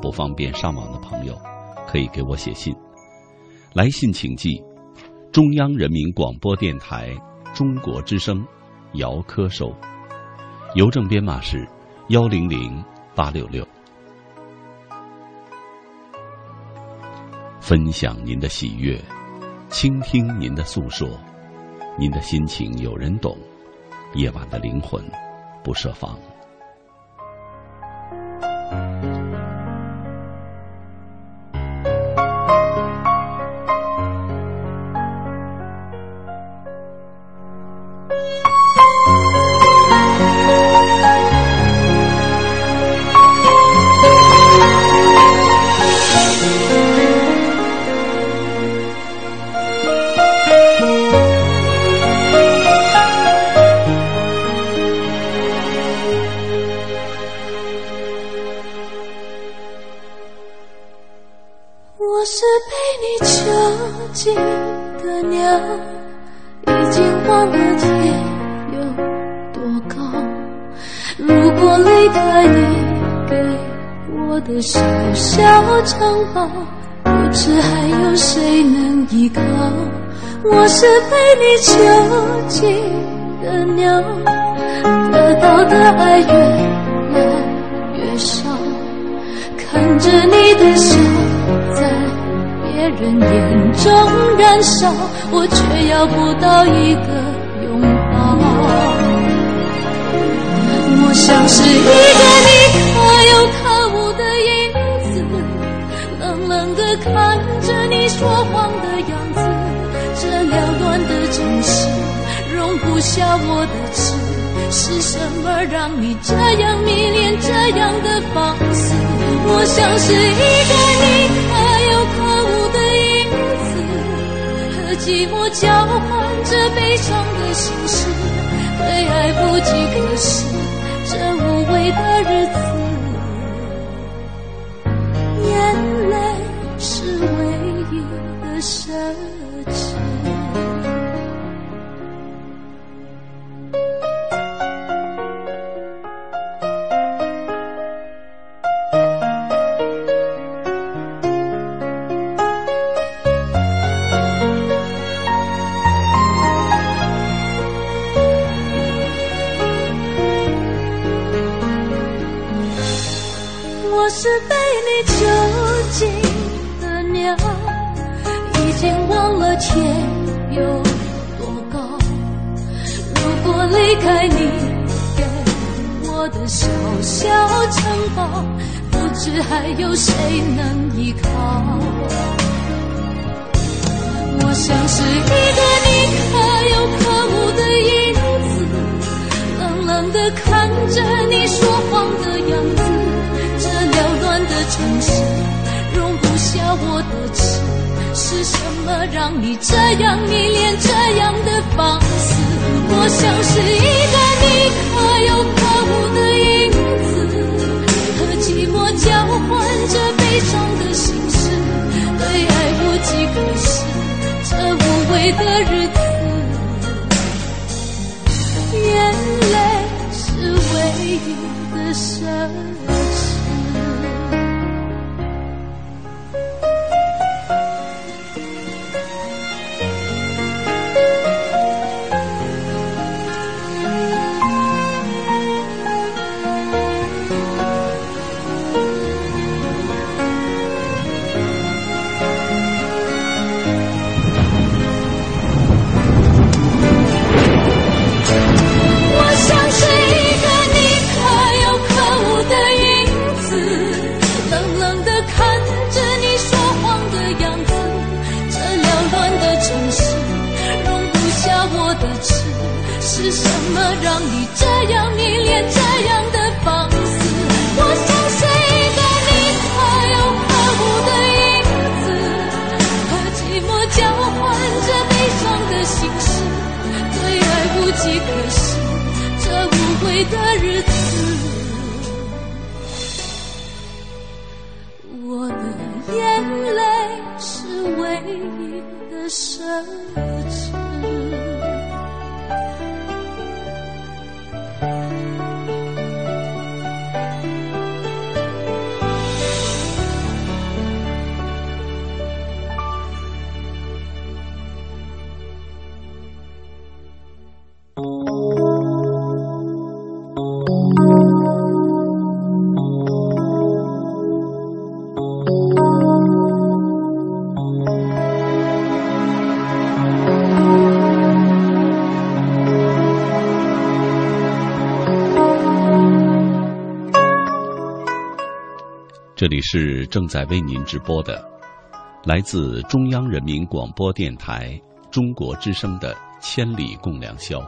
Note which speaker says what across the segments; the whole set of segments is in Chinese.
Speaker 1: 不方便上网的朋友，可以给我写信。来信请寄中央人民广播电台中国之声姚科收，邮政编码是幺零零八六六。分享您的喜悦，倾听您的诉说，您的心情有人懂。夜晚的灵魂不设防。
Speaker 2: 你囚禁的鸟，得到的爱越来越少，看着你的笑在别人眼中燃烧，我却要不到一个拥抱。我像是一个你可有可无的影子，冷冷的看着你说谎留下我的痴，是什么让你这样迷恋这样的放肆？我像是一个你可有可无的影子，和寂寞交换着悲伤的心事，对爱不计可施，这无味的日子，不知还有谁能依靠我像是一个你可有可无的影子冷冷的看着你说谎的样子这缭乱的城市容不下我的痴是什
Speaker 3: 么让你这样迷恋这样的放肆？我像是一个你可有可无的交换着悲伤的心事，对爱无计可施，这无味的日子，眼泪是唯一的奢侈。
Speaker 1: 是正在为您直播的，来自中央人民广播电台中国之声的《千里共良宵》，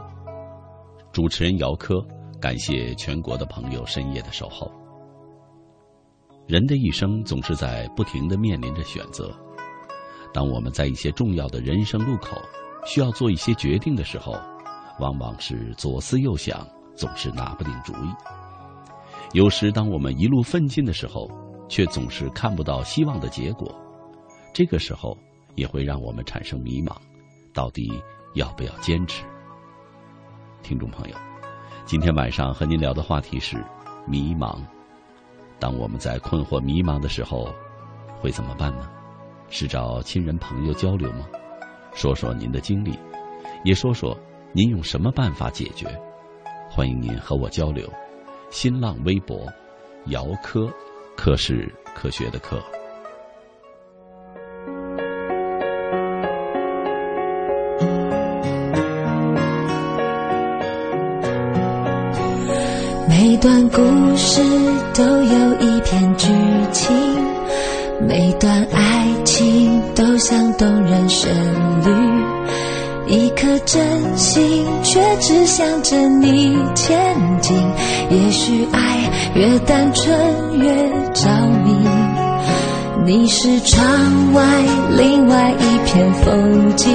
Speaker 1: 主持人姚科，感谢全国的朋友深夜的守候。人的一生总是在不停的面临着选择，当我们在一些重要的人生路口需要做一些决定的时候，往往是左思右想，总是拿不定主意。有时，当我们一路奋进的时候，却总是看不到希望的结果，这个时候也会让我们产生迷茫，到底要不要坚持？听众朋友，今天晚上和您聊的话题是迷茫。当我们在困惑、迷茫的时候，会怎么办呢？是找亲人朋友交流吗？说说您的经历，也说说您用什么办法解决？欢迎您和我交流。新浪微博，姚科。科是科学的科。
Speaker 3: 每段故事都有一篇剧情，每段爱情都像动人旋律。一颗真心，却只向着你前进。也许爱越单纯越着迷。你是窗外另外一片风景，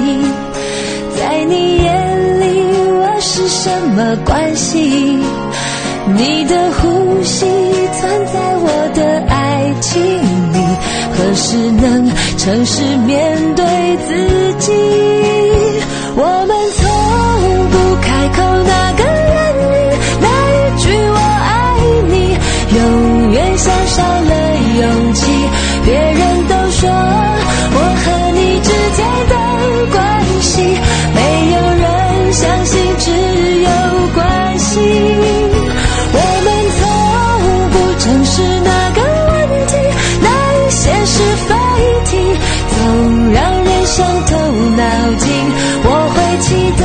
Speaker 3: 在你眼里我是什么关系？你的呼吸存在我的爱情里，何时能诚实面对自己？我们从不开口，那个像少了勇气。别人都说我和你之间的关系，没有人相信只有关系。我们从不正视那个问题，那一些是非题，总让人伤透脑筋。我会期待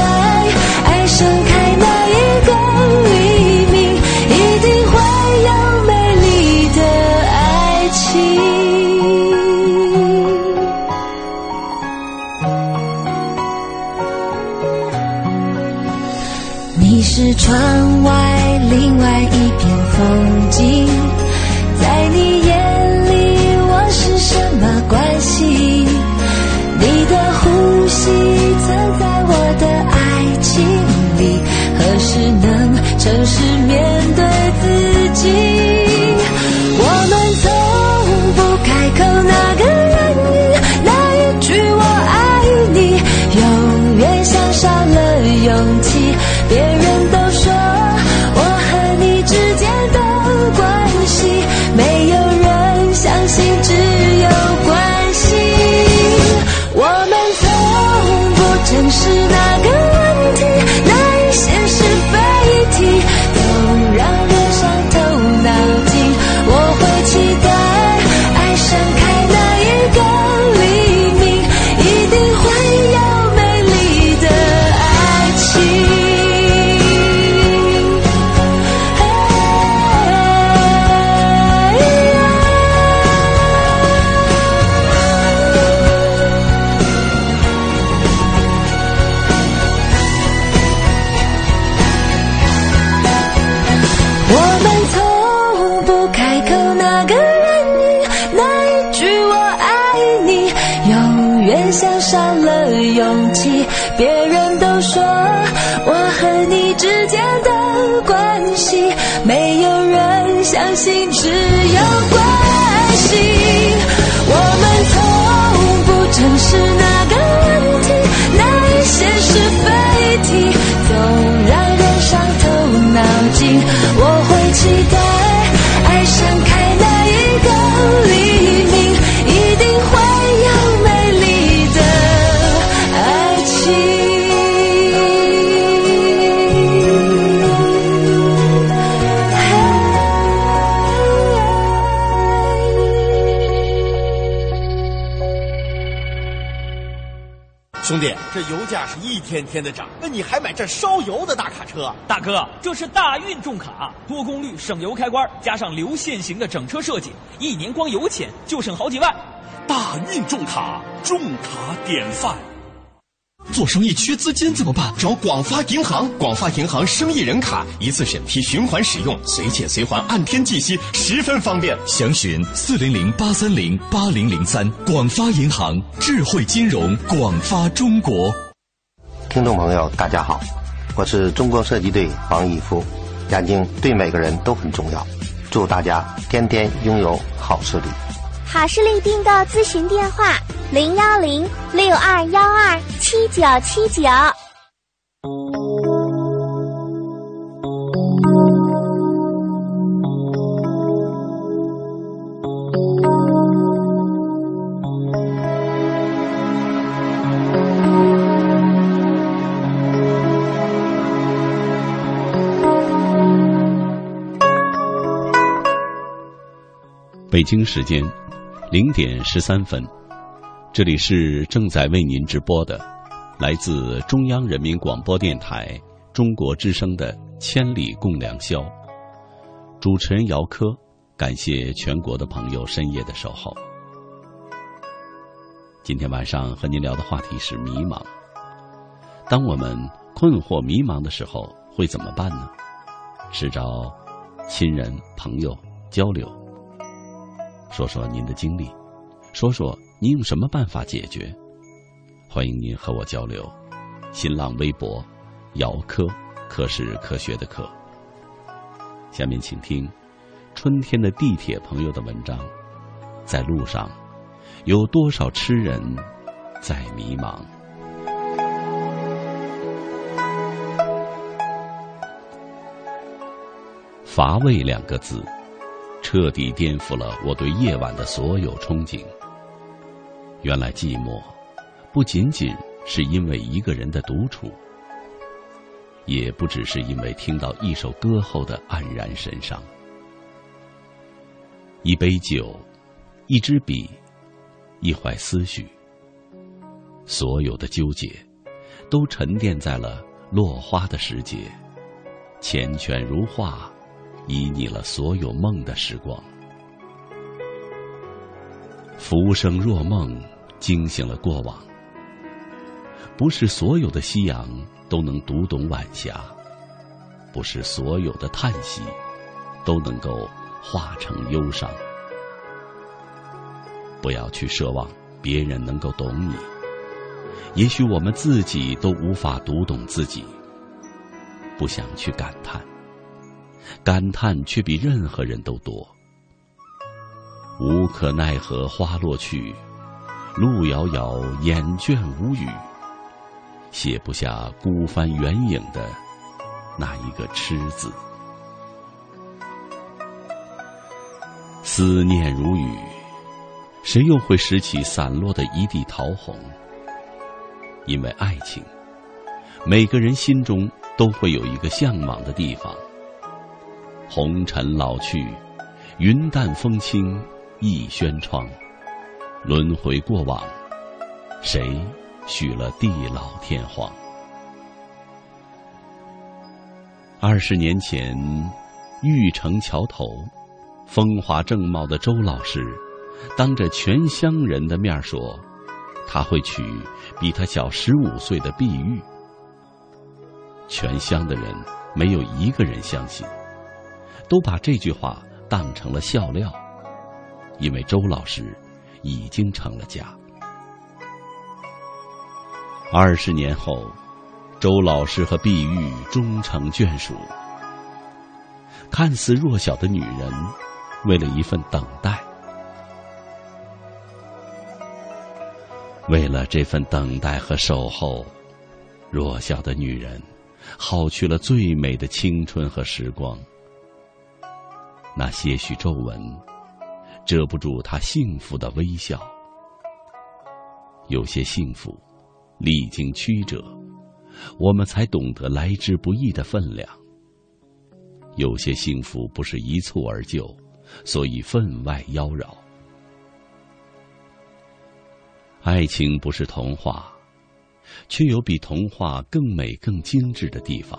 Speaker 3: 我
Speaker 2: 会期待爱盛开
Speaker 4: 这油价是一天天的涨，那你还买这烧油的大卡车？
Speaker 5: 大哥，这是大运重卡，多功率省油开关，加上流线型的整车设计，一年光油钱就省好几万。
Speaker 6: 大运重卡，重卡典范。做生意缺资金怎么办？找广发银行，广发银行生意人卡，一次审批，循环使用，随借随还，按天计息，十分方便。详询四零零八三零八零零三。广发银行，智慧金融，广发中国。
Speaker 7: 听众朋友，大家好，我是中国射击队王义夫。眼睛对每个人都很重要，祝大家天天拥有好视力。
Speaker 8: 好视力订购咨询电话：零幺零六二幺二七九七九。
Speaker 1: 北京时间零点十三分，这里是正在为您直播的，来自中央人民广播电台中国之声的《千里共良宵》。主持人姚科，感谢全国的朋友深夜的守候。今天晚上和您聊的话题是迷茫。当我们困惑迷茫的时候，会怎么办呢？是找亲人朋友交流。说说您的经历，说说您用什么办法解决？欢迎您和我交流。新浪微博，姚科，科是科学的科。下面请听春天的地铁朋友的文章。在路上，有多少痴人在迷茫？乏味两个字。彻底颠覆了我对夜晚的所有憧憬。原来寂寞，不仅仅是因为一个人的独处，也不只是因为听到一首歌后的黯然神伤。一杯酒，一支笔，一怀思绪，所有的纠结，都沉淀在了落花的时节，缱绻如画。旖旎了所有梦的时光，浮生若梦，惊醒了过往。不是所有的夕阳都能读懂晚霞，不是所有的叹息都能够化成忧伤。不要去奢望别人能够懂你，也许我们自己都无法读懂自己。不想去感叹。感叹却比任何人都多，无可奈何花落去，路遥遥眼倦无语，写不下孤帆远影的那一个痴字。思念如雨，谁又会拾起散落的一地桃红？因为爱情，每个人心中都会有一个向往的地方。红尘老去，云淡风轻一轩窗，轮回过往，谁许了地老天荒？二十年前，玉城桥头，风华正茂的周老师，当着全乡人的面说，他会娶比他小十五岁的碧玉。全乡的人没有一个人相信。都把这句话当成了笑料，因为周老师已经成了家。二十年后，周老师和碧玉终成眷属。看似弱小的女人，为了一份等待，为了这份等待和守候，弱小的女人耗去了最美的青春和时光。那些许皱纹，遮不住她幸福的微笑。有些幸福，历经曲折，我们才懂得来之不易的分量。有些幸福不是一蹴而就，所以分外妖娆。爱情不是童话，却有比童话更美、更精致的地方。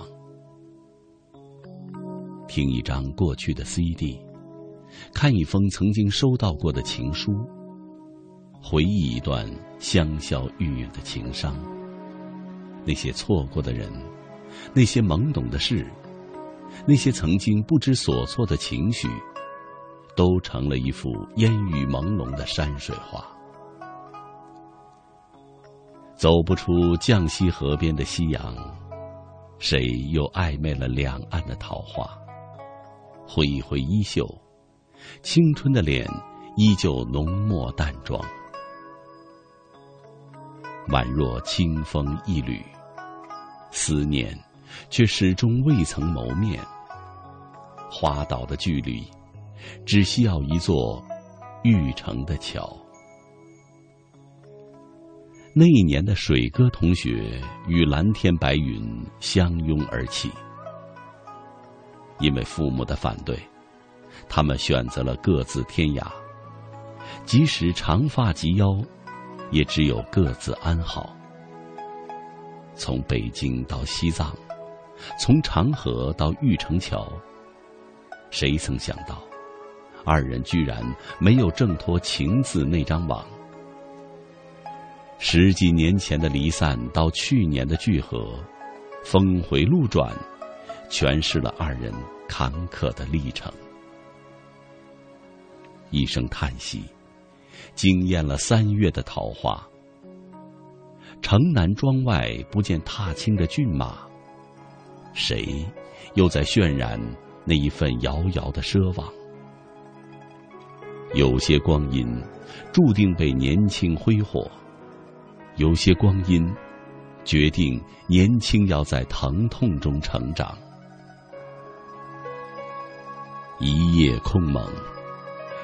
Speaker 1: 听一张过去的 CD，看一封曾经收到过的情书，回忆一段香消玉殒的情伤。那些错过的人，那些懵懂的事。那些曾经不知所措的情绪，都成了一幅烟雨朦胧的山水画。走不出绛西河边的夕阳，谁又暧昧了两岸的桃花？挥一挥衣袖，青春的脸依旧浓墨淡妆，宛若清风一缕，思念。却始终未曾谋面。花岛的距离，只需要一座玉成的桥。那一年的水哥同学与蓝天白云相拥而泣，因为父母的反对，他们选择了各自天涯。即使长发及腰，也只有各自安好。从北京到西藏。从长河到玉城桥，谁曾想到，二人居然没有挣脱情字那张网？十几年前的离散到去年的聚合，峰回路转，诠释了二人坎坷的历程。一声叹息，惊艳了三月的桃花。城南庄外不见踏青的骏马。谁又在渲染那一份遥遥的奢望？有些光阴注定被年轻挥霍，有些光阴决定年轻要在疼痛中成长。一夜空蒙，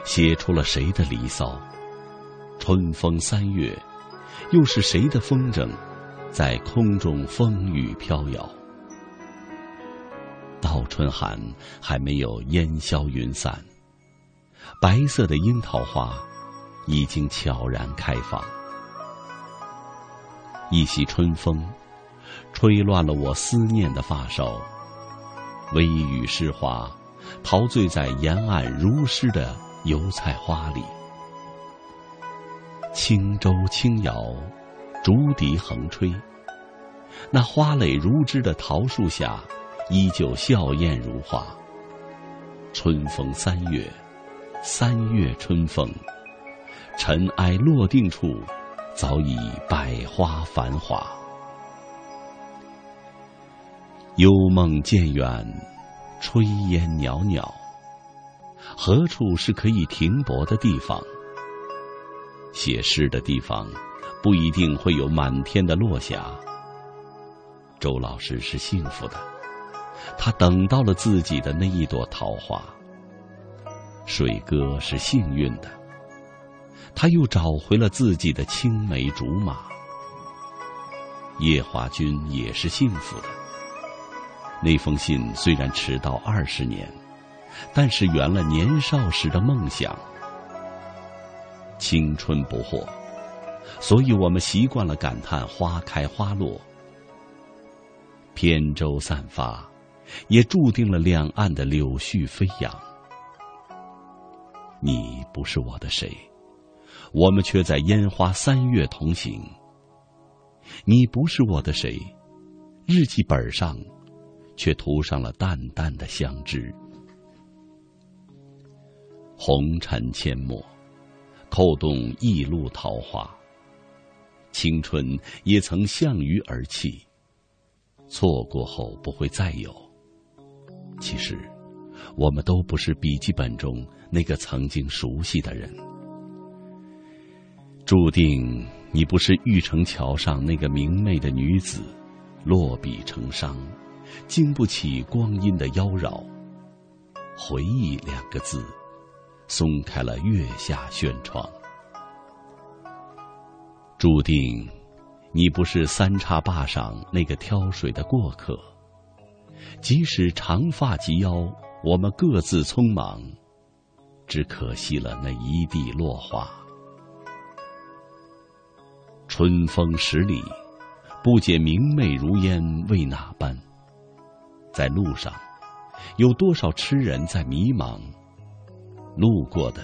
Speaker 1: 写出了谁的离骚？春风三月，又是谁的风筝在空中风雨飘摇？倒春寒还没有烟消云散，白色的樱桃花已经悄然开放。一袭春风，吹乱了我思念的发梢。微雨湿花，陶醉在沿岸如诗的油菜花里。轻舟轻摇，竹笛横吹，那花蕾如织的桃树下。依旧笑靥如花。春风三月，三月春风，尘埃落定处，早已百花繁华。幽梦渐远，炊烟袅袅。何处是可以停泊的地方？写诗的地方，不一定会有满天的落霞。周老师是幸福的。他等到了自己的那一朵桃花。水哥是幸运的，他又找回了自己的青梅竹马。叶华君也是幸福的。那封信虽然迟到二十年，但是圆了年少时的梦想。青春不惑，所以我们习惯了感叹花开花落，扁舟散发。也注定了两岸的柳絮飞扬。你不是我的谁，我们却在烟花三月同行。你不是我的谁，日记本上却涂上了淡淡的相知。红尘阡陌，扣动一路桃花。青春也曾向鱼而泣，错过后不会再有。其实，我们都不是笔记本中
Speaker 9: 那个曾经熟悉的人。注定你不是玉城桥上那个明媚的女子，落笔成伤，经不起光阴的妖娆。回忆两个字，松开了月下轩窗。注定，你不是三叉坝上那个挑水的过客。即使长发及腰，我们各自匆忙，只可惜了那一地落花。春风十里，不解明媚如烟为哪般？在路上，有多少痴人在迷茫？路过的，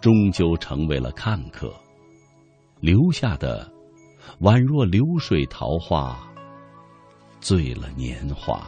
Speaker 9: 终究成为了看客。留下的，宛若流水桃花，醉了年华。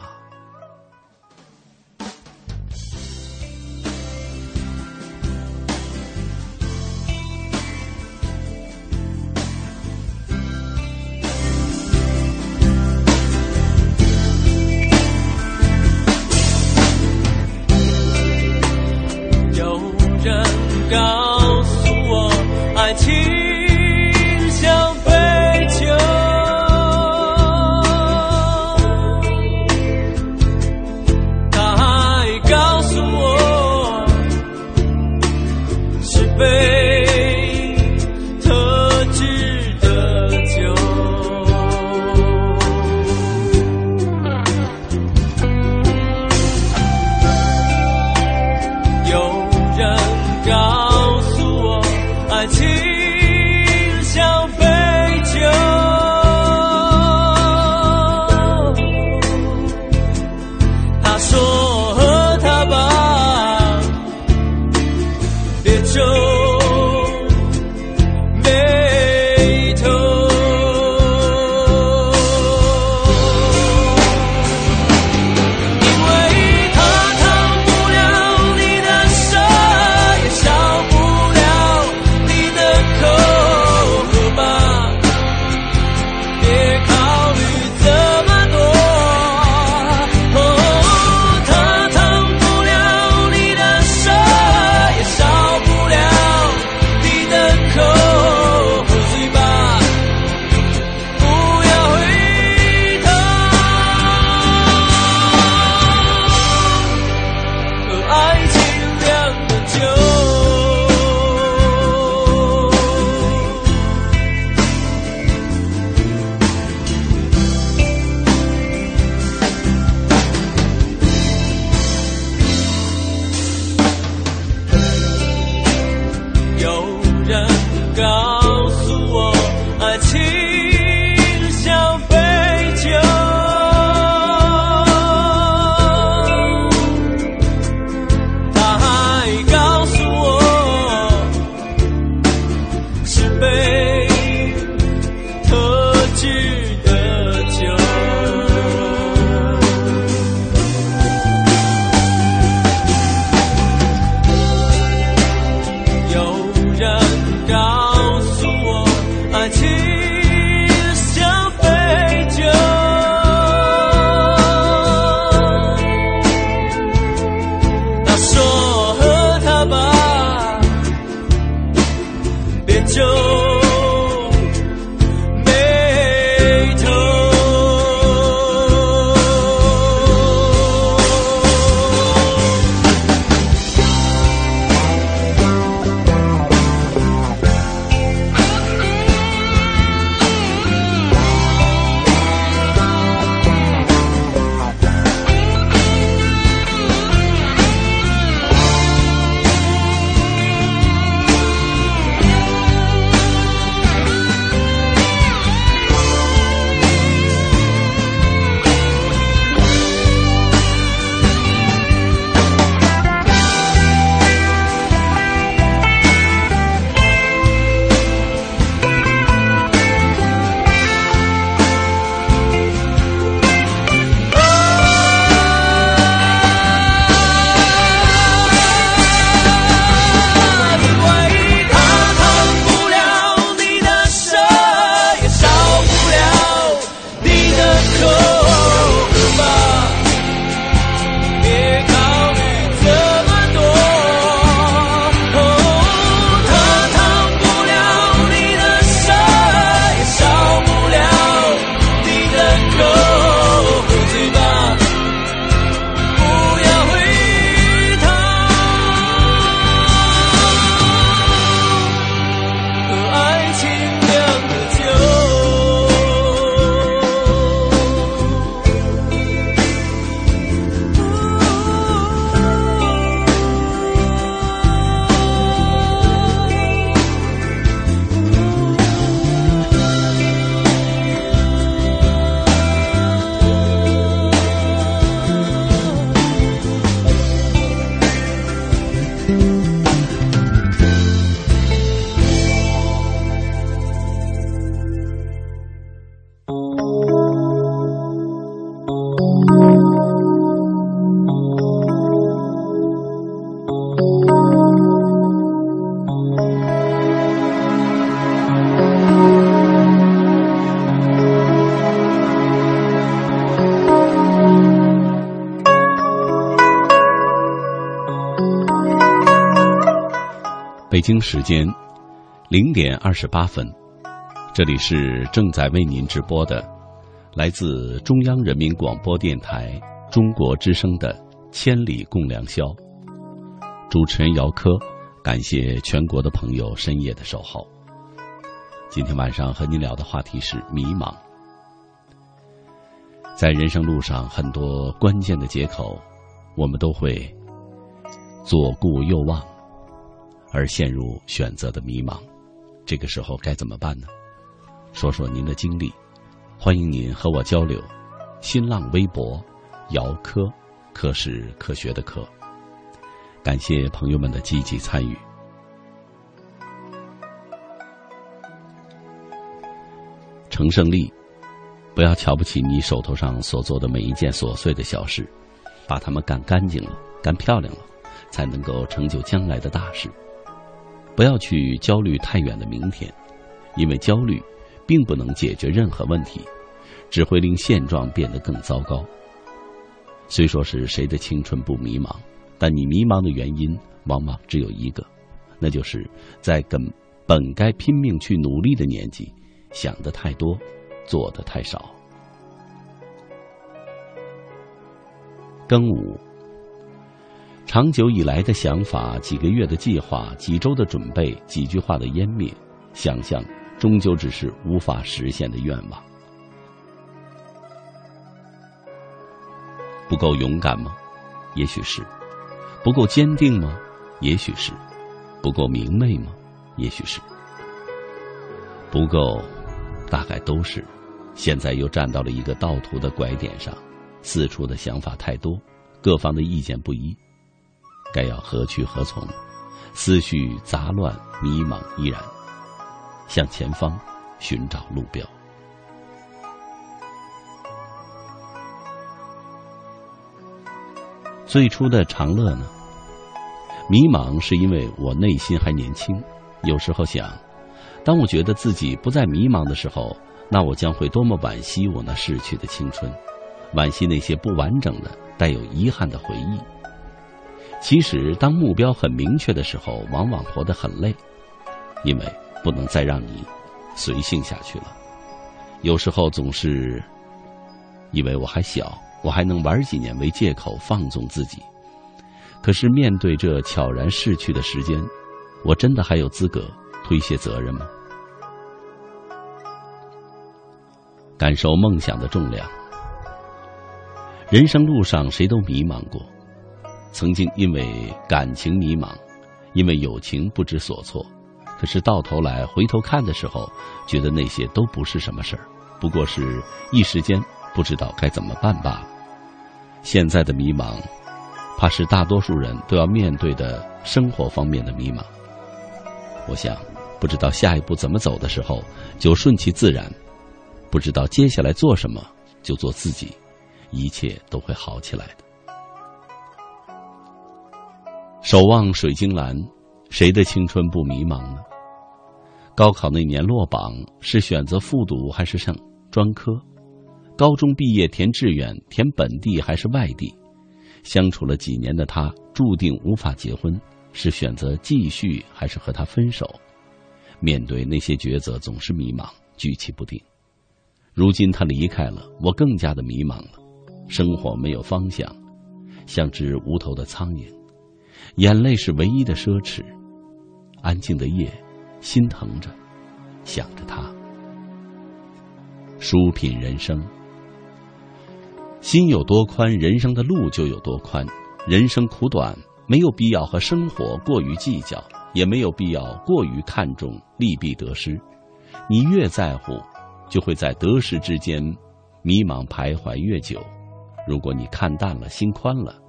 Speaker 1: 北京时间零点二十八分，这里是正在为您直播的，来自中央人民广播电台中国之声的《千里共良宵》。主持人姚科，感谢全国的朋友深夜的守候。今天晚上和您聊的话题是迷茫。在人生路上，很多关键的节口，我们都会左顾右望。而陷入选择的迷茫，这个时候该怎么办呢？说说您的经历，欢迎您和我交流。新浪微博，姚科，科是科学的科。感谢朋友们的积极参与。程胜利，不要瞧不起你手头上所做的每一件琐碎的小事，把它们干干净了、干漂亮了，才能够成就将来的大事。不要去焦虑太远的明天，因为焦虑并不能解决任何问题，只会令现状变得更糟糕。虽说是谁的青春不迷茫，但你迷茫的原因往往只有一个，那就是在跟本该拼命去努力的年纪，想的太多，做的太少。庚午。长久以来的想法，几个月的计划，几周的准备，几句话的湮灭，想象终究只是无法实现的愿望。不够勇敢吗？也许是。不够坚定吗？也许是。不够明媚吗？也许是。不够，大概都是。现在又站到了一个道途的拐点上，四处的想法太多，各方的意见不一。该要何去何从？思绪杂乱，迷茫依然。向前方寻找路标。最初的长乐呢？迷茫是因为我内心还年轻。有时候想，当我觉得自己不再迷茫的时候，那我将会多么惋惜我那逝去的青春，惋惜那些不完整的、带有遗憾的回忆。其实，当目标很明确的时候，往往活得很累，因为不能再让你随性下去了。有时候总是以为我还小，我还能玩几年为借口放纵自己。可是面对这悄然逝去的时间，我真的还有资格推卸责任吗？感受梦想的重量。人生路上，谁都迷茫过。曾经因为感情迷茫，因为友情不知所措，可是到头来回头看的时候，觉得那些都不是什么事儿，不过是一时间不知道该怎么办罢了。现在的迷茫，怕是大多数人都要面对的生活方面的迷茫。我想，不知道下一步怎么走的时候，就顺其自然；不知道接下来做什么，就做自己，一切都会好起来的。守望水晶蓝，谁的青春不迷茫呢？高考那年落榜，是选择复读还是上专科？高中毕业填志愿，填本地还是外地？相处了几年的他，注定无法结婚，是选择继续还是和他分手？面对那些抉择，总是迷茫，举棋不定。如今他离开了，我更加的迷茫了。生活没有方向，像只无头的苍蝇。眼泪是唯一的奢侈，安静的夜，心疼着，想着他。书品人生，心有多宽，人生的路就有多宽。人生苦短，没有必要和生活过于计较，也没有必要过于看重利弊得失。你越在乎，就会在得失之间迷茫徘徊越久。如果你看淡了，心宽了，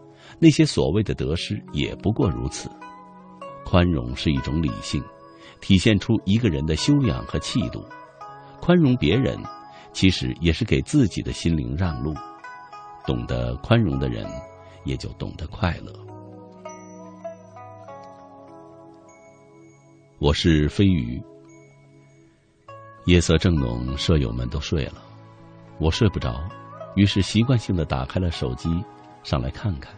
Speaker 1: 那些所谓的得失也不过如此。宽容是一种理性，体现出一个人的修养和气度。宽容别人，其实也是给自己的心灵让路。懂得宽容的人。也就懂得快乐。我是飞鱼。夜色正浓，舍友们都睡了，我睡不着，于是习惯性的打开了手机，上来看看。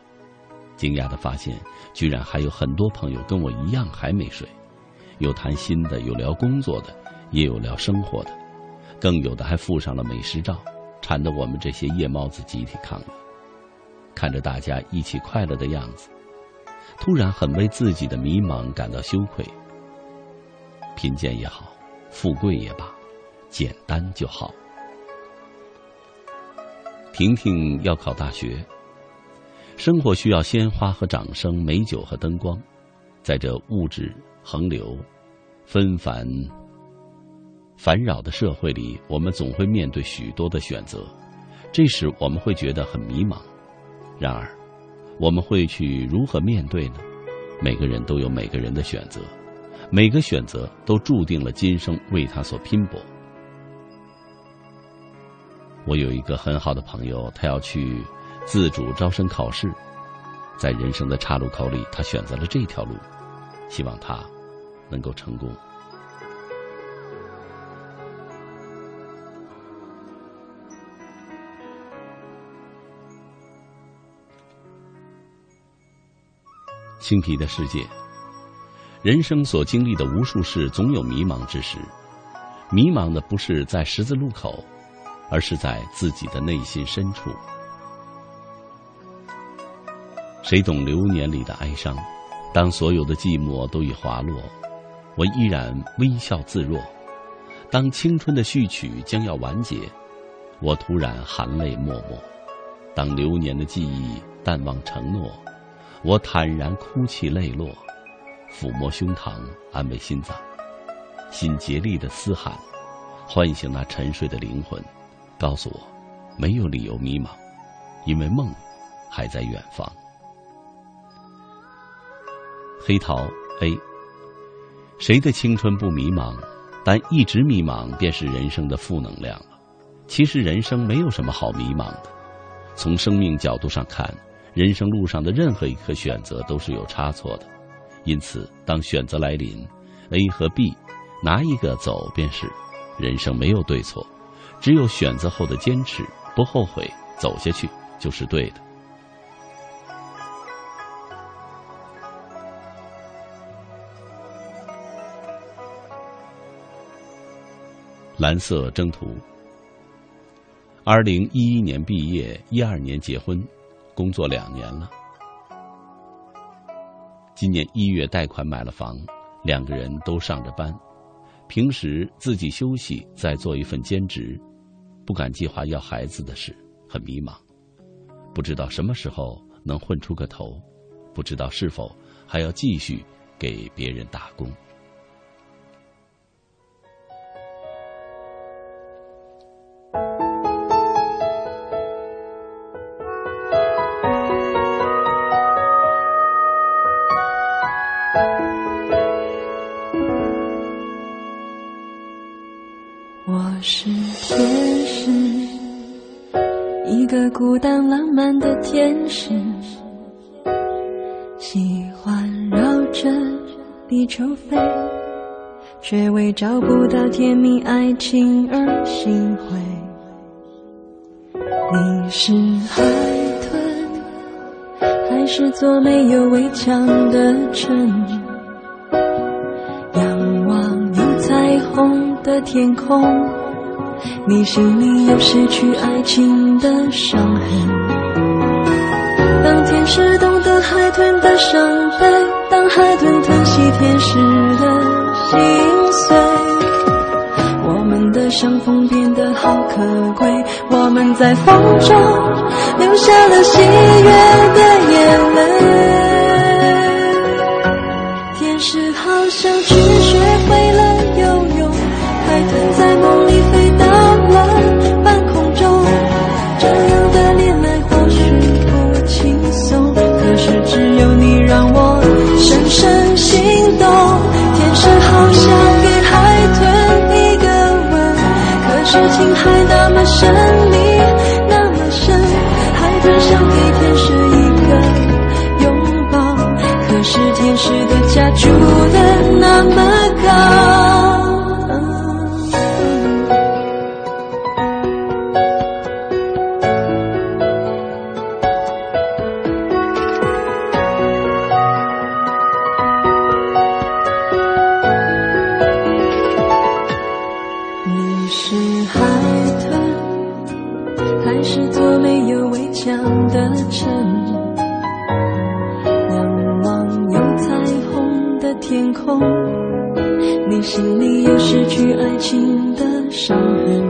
Speaker 1: 惊讶的发现，居然还有很多朋友跟我一样还没睡，有谈心的，有聊工作的，也有聊生活的，更有的还附上了美食照，馋得我们这些夜猫子集体抗议。看着大家一起快乐的样子，突然很为自己的迷茫感到羞愧。贫贱也好，富贵也罢，简单就好。婷婷要考大学，生活需要鲜花和掌声，美酒和灯光，在这物质横流、纷繁烦扰的社会里，我们总会面对许多的选择，这时我们会觉得很迷茫。然而，我们会去如何面对呢？每个人都有每个人的选择，每个选择都注定了今生为他所拼搏。我有一个很好的朋友，他要去自主招生考试，在人生的岔路口里，他选择了这条路，希望他能够成功。青皮的世界，人生所经历的无数事，总有迷茫之时。迷茫的不是在十字路口，而是在自己的内心深处。谁懂流年里的哀伤？当所有的寂寞都已滑落，我依然微笑自若。当青春的序曲将要完结，我突然含泪默默。当流年的记忆淡忘承诺。我坦然哭泣，泪落，抚摸胸膛，安慰心脏，心竭力的嘶喊，唤醒那沉睡的灵魂，告诉我，没有理由迷茫，因为梦还在远方。黑桃 A，谁的青春不迷茫？但一直迷茫便是人生的负能量了。其实人生没有什么好迷茫的，从生命角度上看。人生路上的任何一个选择都是有差错的，因此，当选择来临，A 和 B，拿一个走便是。人生没有对错，只有选择后的坚持，不后悔，走下去就是对的。蓝色征途，二零一一年毕业，一二年结婚。工作两年了，今年一月贷款买了房，两个人都上着班，平时自己休息，再做一份兼职，不敢计划要孩子的事，很迷茫，不知道什么时候能混出个头，不知道是否还要继续给别人打工。
Speaker 3: 个孤单浪漫的天使，喜欢绕着地球飞，却为找不到甜蜜爱情而心灰。你是海豚，还是座没有围墙的城？仰望有彩虹的天空。你心里有失去爱情的伤痕。当天使懂得海豚的伤悲，当海豚疼惜天使的心碎，我们的相逢变得好可贵。我们在风中留下了喜悦的眼泪。动。天使好想给海豚一个吻，可是情海那么神秘，那么深。海豚想给天使一个拥抱，可是天使的家住了那么的城？仰望有彩虹的天空，你心里有失去爱情的伤痕。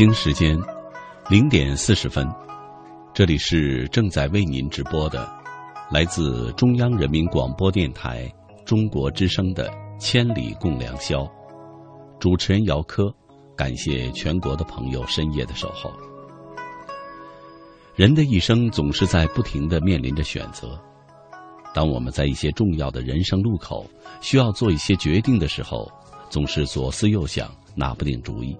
Speaker 1: 北京时间零点四十分，这里是正在为您直播的，来自中央人民广播电台中国之声的《千里共良宵》，主持人姚科，感谢全国的朋友深夜的守候。人的一生总是在不停的面临着选择，当我们在一些重要的人生路口需要做一些决定的时候，总是左思右想，拿不定主意。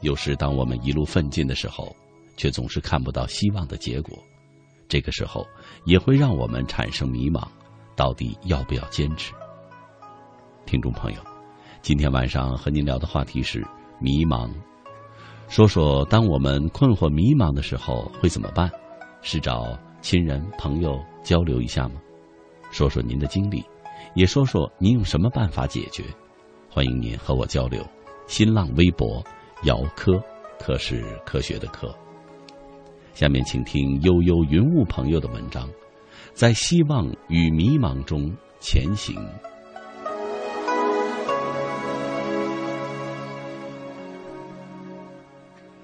Speaker 1: 有时，当我们一路奋进的时候，却总是看不到希望的结果，这个时候也会让我们产生迷茫，到底要不要坚持？听众朋友，今天晚上和您聊的话题是迷茫，说说当我们困惑迷茫的时候会怎么办？是找亲人朋友交流一下吗？说说您的经历，也说说您用什么办法解决？欢迎您和我交流。新浪微博。姚科，科是科学的科。下面请听悠悠云雾朋友的文章，在希望与迷茫中前行。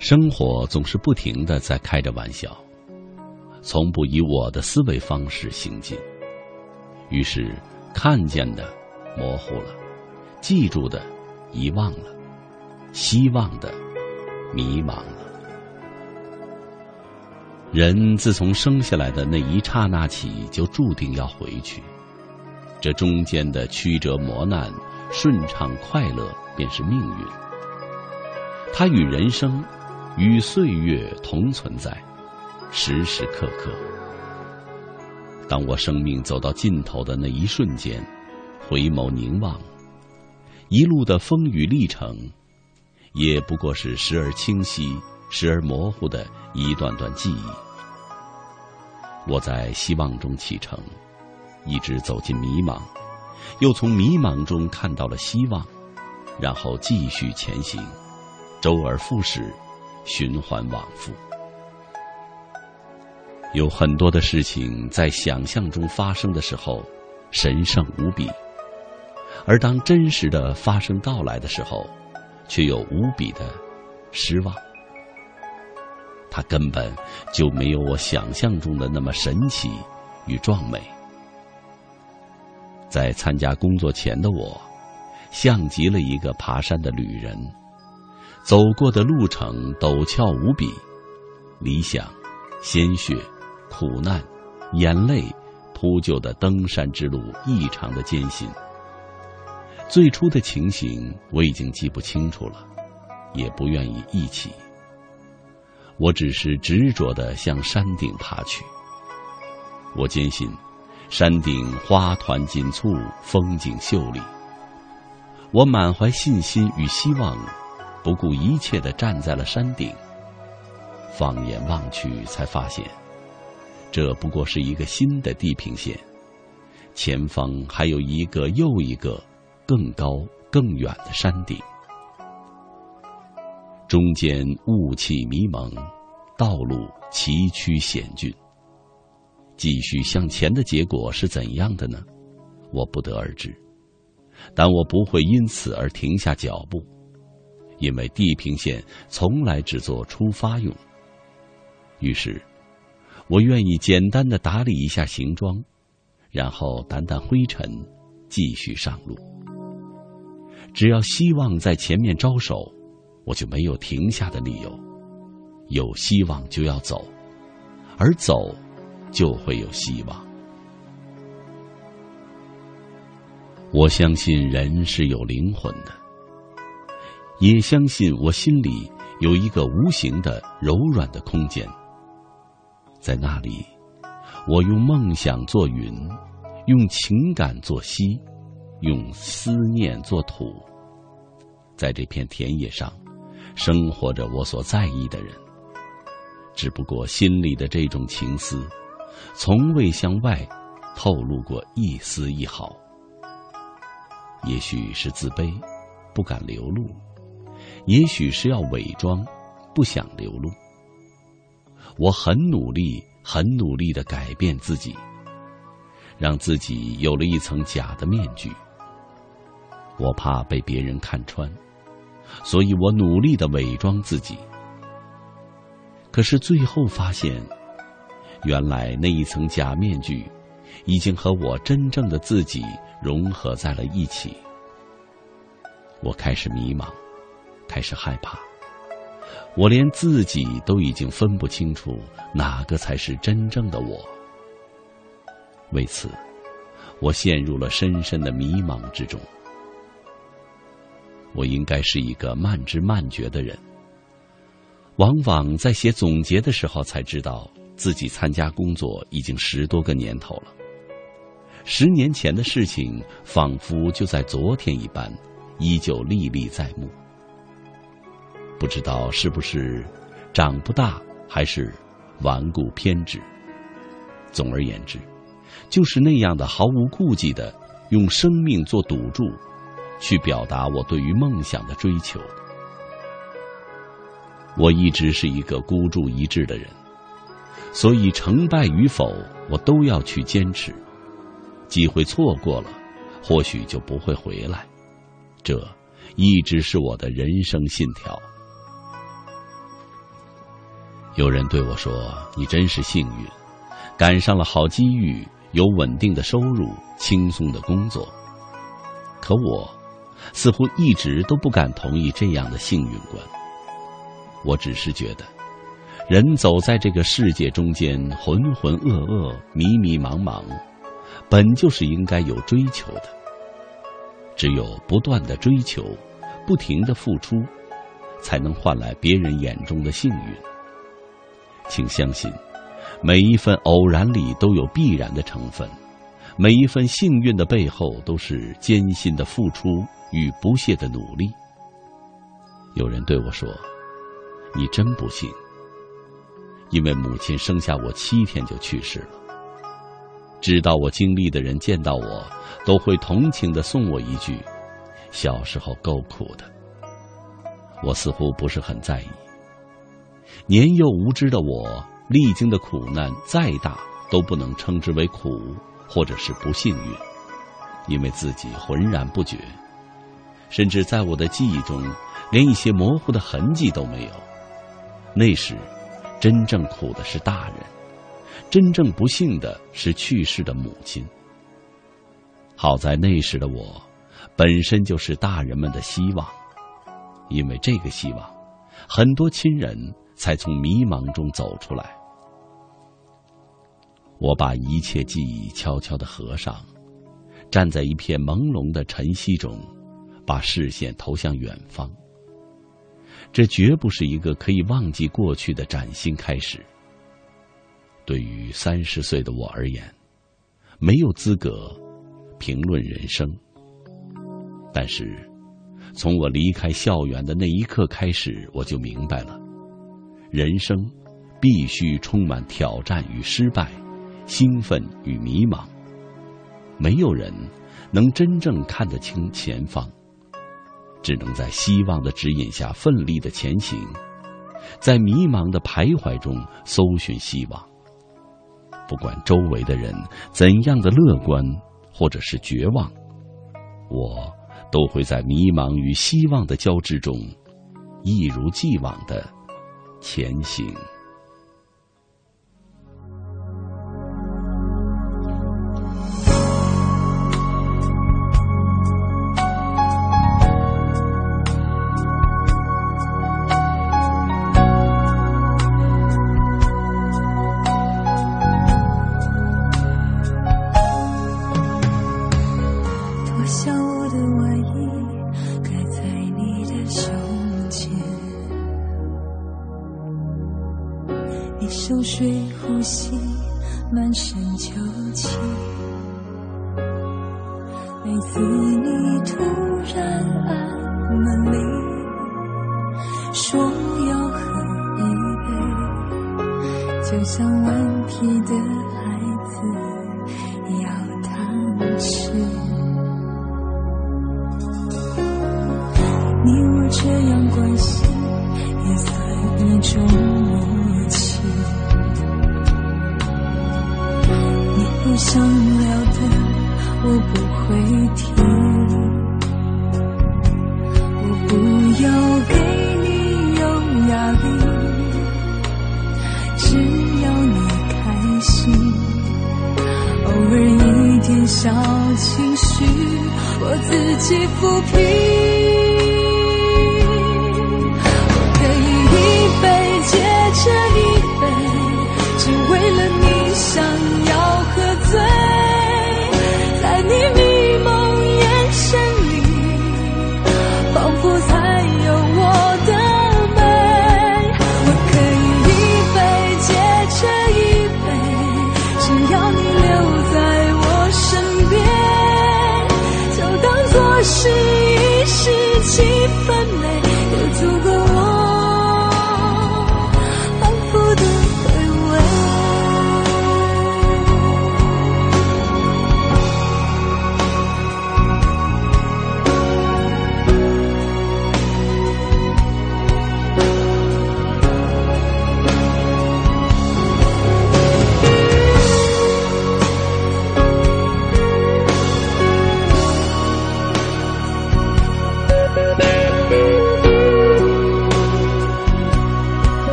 Speaker 1: 生活总是不停的在开着玩笑，从不以我的思维方式行进。于是，看见的模糊了，记住的遗忘了。希望的迷茫了。人自从生下来的那一刹那起，就注定要回去，这中间的曲折磨难、顺畅快乐，便是命运。它与人生、与岁月同存在，时时刻刻。当我生命走到尽头的那一瞬间，回眸凝望，一路的风雨历程，也不过是时而清晰、时而模糊的一段段记忆。我在希望中启程，一直走进迷茫，又从迷茫中看到了希望，然后继续前行，周而复始，循环往复。有很多的事情在想象中发生的时候，神圣无比。而当真实的发生到来的时候，却又无比的失望。它根本就没有我想象中的那么神奇与壮美。在参加工作前的我，像极了一个爬山的旅人，走过的路程陡峭无比，理想、鲜血、苦难、眼泪铺就的登山之路异常的艰辛。最初的情形我已经记不清楚了，也不愿意忆起。我只是执着的向山顶爬去。我坚信，山顶花团锦簇，风景秀丽。我满怀信心与希望，不顾一切的站在了山顶。放眼望去，才发现，这不过是一个新的地平线，前方还有一个又一个。更高、更远的山顶，中间雾气迷蒙，道路崎岖险峻。继续向前的结果是怎样的呢？我不得而知。但我不会因此而停下脚步，因为地平线从来只做出发用。于是，我愿意简单的打理一下行装，然后掸掸灰尘，继续上路。只要希望在前面招手，我就没有停下的理由。有希望就要走，而走就会有希望。我相信人是有灵魂的，也相信我心里有一个无形的柔软的空间。在那里，我用梦想做云，用情感做溪。用思念做土，在这片田野上，生活着我所在意的人。只不过心里的这种情思，从未向外透露过一丝一毫。也许是自卑，不敢流露；也许是要伪装，不想流露。我很努力，很努力的改变自己，让自己有了一层假的面具。我怕被别人看穿，所以我努力的伪装自己。可是最后发现，原来那一层假面具，已经和我真正的自己融合在了一起。我开始迷茫，开始害怕，我连自己都已经分不清楚哪个才是真正的我。为此，我陷入了深深的迷茫之中。我应该是一个慢知慢觉的人，往往在写总结的时候才知道自己参加工作已经十多个年头了。十年前的事情仿佛就在昨天一般，依旧历历在目。不知道是不是长不大，还是顽固偏执。总而言之，就是那样的毫无顾忌的用生命做赌注。去表达我对于梦想的追求。我一直是一个孤注一掷的人，所以成败与否，我都要去坚持。机会错过了，或许就不会回来。这一直是我的人生信条。有人对我说：“你真是幸运，赶上了好机遇，有稳定的收入，轻松的工作。”可我。似乎一直都不敢同意这样的幸运观。我只是觉得，人走在这个世界中间，浑浑噩噩、迷迷茫茫，本就是应该有追求的。只有不断的追求，不停的付出，才能换来别人眼中的幸运。请相信，每一份偶然里都有必然的成分，每一份幸运的背后都是艰辛的付出与不懈的努力。有人对我说：“你真不幸，因为母亲生下我七天就去世了。”知道我经历的人见到我，都会同情的送我一句：“小时候够苦的。”我似乎不是很在意。年幼无知的我，历经的苦难再大，都不能称之为苦，或者是不幸运，因为自己浑然不觉，甚至在我的记忆中，连一些模糊的痕迹都没有。那时，真正苦的是大人。真正不幸的是去世的母亲。好在那时的我，本身就是大人们的希望，因为这个希望，很多亲人才从迷茫中走出来。我把一切记忆悄悄的合上，站在一片朦胧的晨曦中，把视线投向远方。这绝不是一个可以忘记过去的崭新开始。对于三十岁的我而言，没有资格评论人生。但是，从我离开校园的那一刻开始，我就明白了：人生必须充满挑战与失败，兴奋与迷茫。没有人能真正看得清前方，只能在希望的指引下奋力的前行，在迷茫的徘徊中搜寻希望。不管周围的人怎样的乐观，或者是绝望，我都会在迷茫与希望的交织中，一如既往的前行。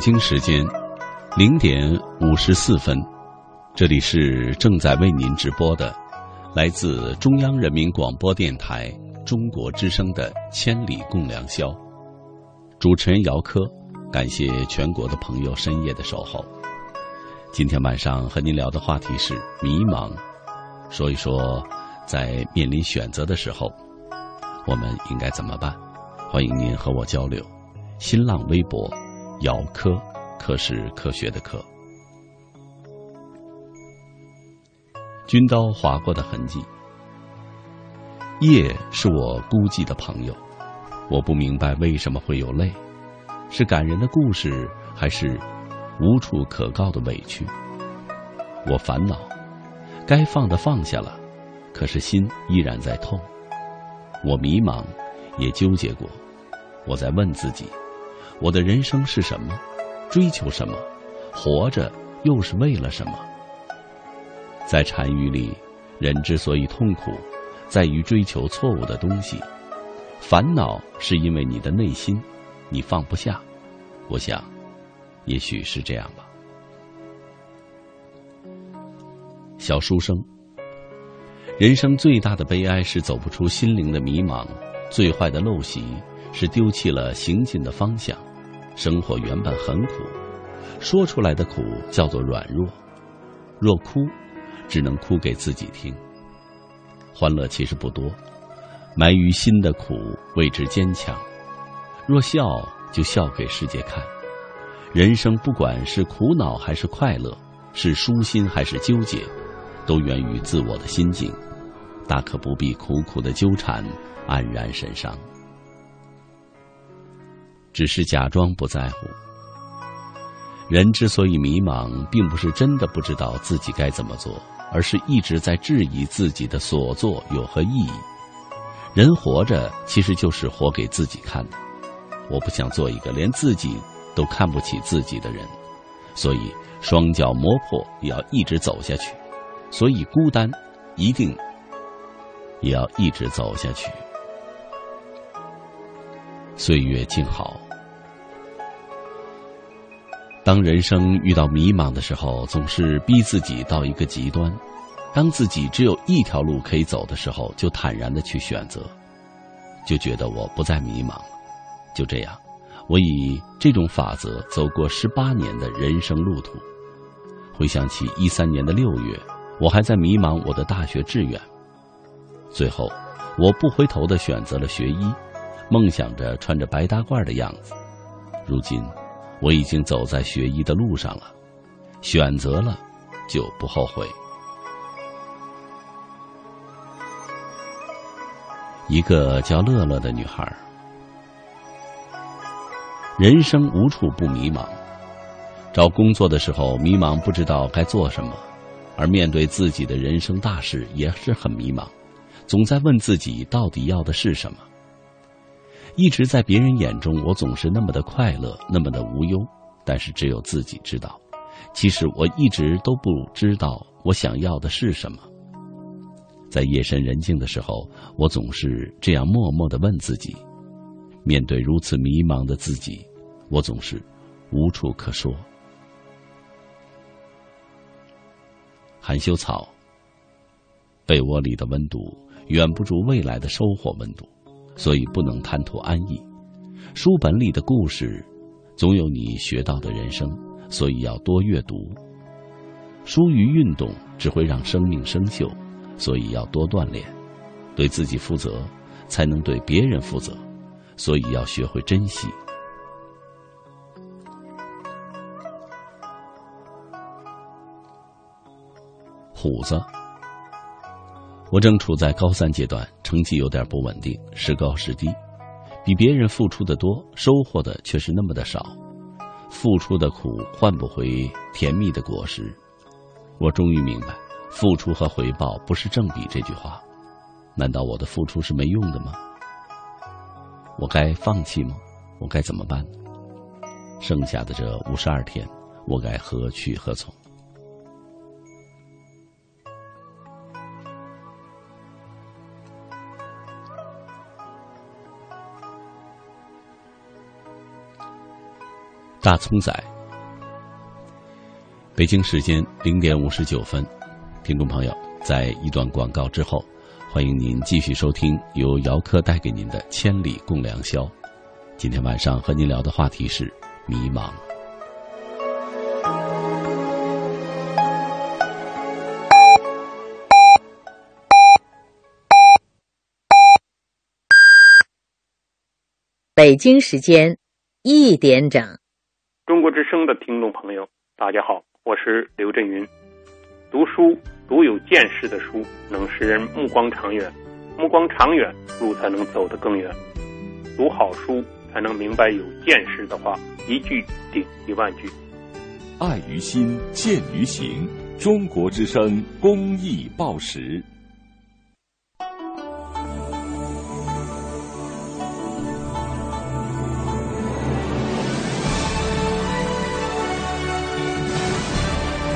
Speaker 1: 北京时间零点五十四分，这里是正在为您直播的，来自中央人民广播电台中国之声的《千里共良宵》。主持人姚科，感谢全国的朋友深夜的守候。今天晚上和您聊的话题是迷茫，说一说在面临选择的时候，我们应该怎么办？欢迎您和我交流。新浪微博。姚科，科是科学的科。军刀划过的痕迹。夜是我孤寂的朋友，我不明白为什么会有泪，是感人的故事，还是无处可告的委屈？我烦恼，该放的放下了，可是心依然在痛。我迷茫，也纠结过，我在问自己。我的人生是什么？追求什么？活着又是为了什么？在禅语里，人之所以痛苦，在于追求错误的东西。烦恼是因为你的内心，你放不下。我想，也许是这样吧。小书生，人生最大的悲哀是走不出心灵的迷茫，最坏的陋习是丢弃了行进的方向。生活原本很苦，说出来的苦叫做软弱。若哭，只能哭给自己听。欢乐其实不多，埋于心的苦谓之坚强。若笑，就笑给世界看。人生不管是苦恼还是快乐，是舒心还是纠结，都源于自我的心境，大可不必苦苦的纠缠，黯然神伤。只是假装不在乎。人之所以迷茫，并不是真的不知道自己该怎么做，而是一直在质疑自己的所作有何意义。人活着，其实就是活给自己看的。我不想做一个连自己都看不起自己的人，所以双脚磨破也要一直走下去。所以孤单，一定也要一直走下去。岁月静好。当人生遇到迷茫的时候，总是逼自己到一个极端；当自己只有一条路可以走的时候，就坦然的去选择，就觉得我不再迷茫了。就这样，我以这种法则走过十八年的人生路途。回想起一三年的六月，我还在迷茫我的大学志愿，最后我不回头的选择了学医。梦想着穿着白大褂的样子，如今我已经走在学医的路上了，选择了就不后悔。一个叫乐乐的女孩，人生无处不迷茫。找工作的时候迷茫，不知道该做什么；而面对自己的人生大事，也是很迷茫，总在问自己到底要的是什么。一直在别人眼中，我总是那么的快乐，那么的无忧，但是只有自己知道，其实我一直都不知道我想要的是什么。在夜深人静的时候，我总是这样默默的问自己：面对如此迷茫的自己，我总是无处可说。含羞草，被窝里的温度远不如未来的收获温度。所以不能贪图安逸，书本里的故事，总有你学到的人生。所以要多阅读。疏于运动只会让生命生锈，所以要多锻炼。对自己负责，才能对别人负责。所以要学会珍惜。虎子。我正处在高三阶段，成绩有点不稳定，时高时低，比别人付出的多，收获的却是那么的少。付出的苦换不回甜蜜的果实。我终于明白，付出和回报不是正比这句话。难道我的付出是没用的吗？我该放弃吗？我该怎么办？剩下的这五十二天，我该何去何从？大葱仔。北京时间零点五十九分，听众朋友，在一段广告之后，欢迎您继续收听由姚科带给您的《千里共良宵》。今天晚上和您聊的话题是迷茫。
Speaker 10: 北京时间一点整，
Speaker 11: 中国之声的听众朋友，大家好，我是刘震云。读书读有见识的书，能使人目光长远，目光长远，路才能走得更远。读好书，才能明白有见识的话，一句顶一万句。
Speaker 12: 爱于心，见于行。中国之声公益报时。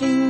Speaker 3: 相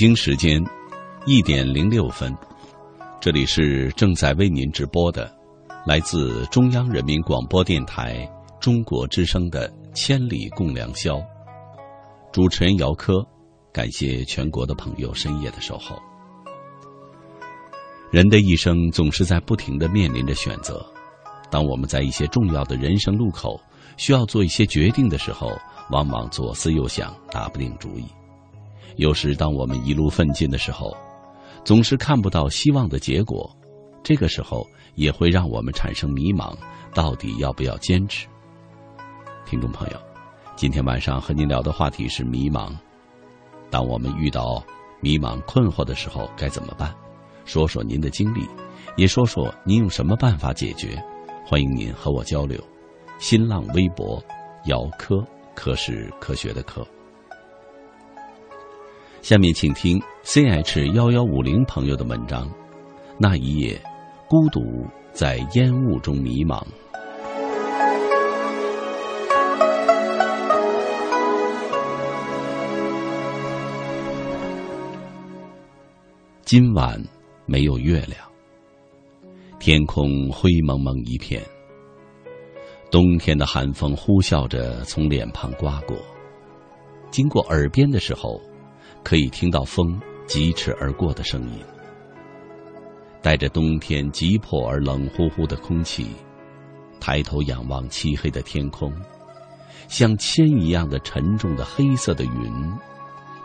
Speaker 1: 北京时间一点零六分，这里是正在为您直播的，来自中央人民广播电台中国之声的《千里共良宵》，主持人姚科，感谢全国的朋友深夜的守候。人的一生总是在不停的面临着选择，当我们在一些重要的人生路口需要做一些决定的时候，往往左思右想，打不定主意。有时，当我们一路奋进的时候，总是看不到希望的结果，这个时候也会让我们产生迷茫，到底要不要坚持？听众朋友，今天晚上和您聊的话题是迷茫。当我们遇到迷茫困惑的时候，该怎么办？说说您的经历，也说说您用什么办法解决。欢迎您和我交流。新浪微博，姚科，科是科学的科。下面请听 C H 幺幺五零朋友的文章，《那一夜，孤独在烟雾中迷茫》。今晚没有月亮，天空灰蒙蒙一片，冬天的寒风呼啸着从脸庞刮过，经过耳边的时候。可以听到风疾驰而过的声音，带着冬天急迫而冷乎乎的空气，抬头仰望漆黑的天空，像铅一样的沉重的黑色的云，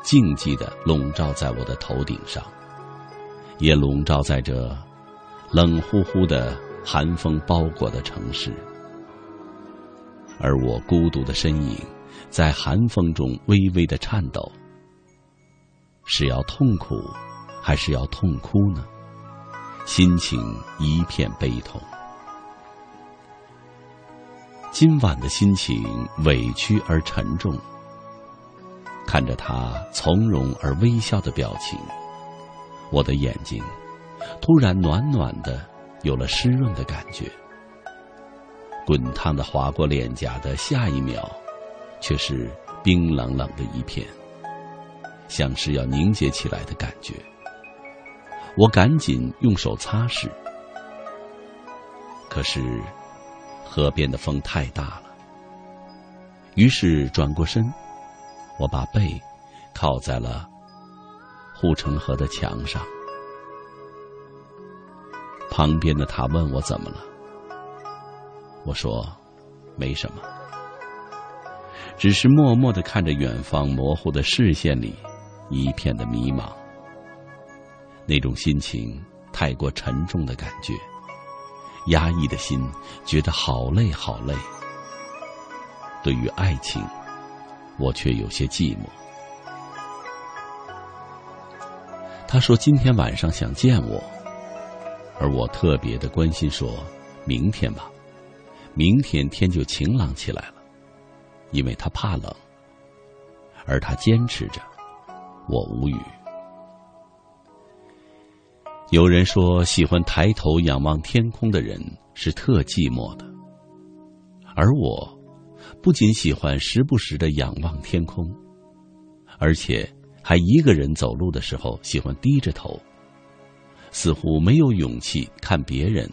Speaker 1: 静寂的笼罩在我的头顶上，也笼罩在这冷乎乎的寒风包裹的城市，而我孤独的身影在寒风中微微的颤抖。是要痛苦，还是要痛哭呢？心情一片悲痛。今晚的心情委屈而沉重。看着他从容而微笑的表情，我的眼睛突然暖暖的，有了湿润的感觉。滚烫的划过脸颊的下一秒，却是冰冷冷的一片。像是要凝结起来的感觉，我赶紧用手擦拭，可是河边的风太大了，于是转过身，我把背靠在了护城河的墙上。旁边的他问我怎么了，我说没什么，只是默默的看着远方模糊的视线里。一片的迷茫，那种心情太过沉重的感觉，压抑的心觉得好累好累。对于爱情，我却有些寂寞。他说今天晚上想见我，而我特别的关心，说明天吧，明天天就晴朗起来了，因为他怕冷，而他坚持着。我无语。有人说，喜欢抬头仰望天空的人是特寂寞的，而我不仅喜欢时不时的仰望天空，而且还一个人走路的时候喜欢低着头，似乎没有勇气看别人，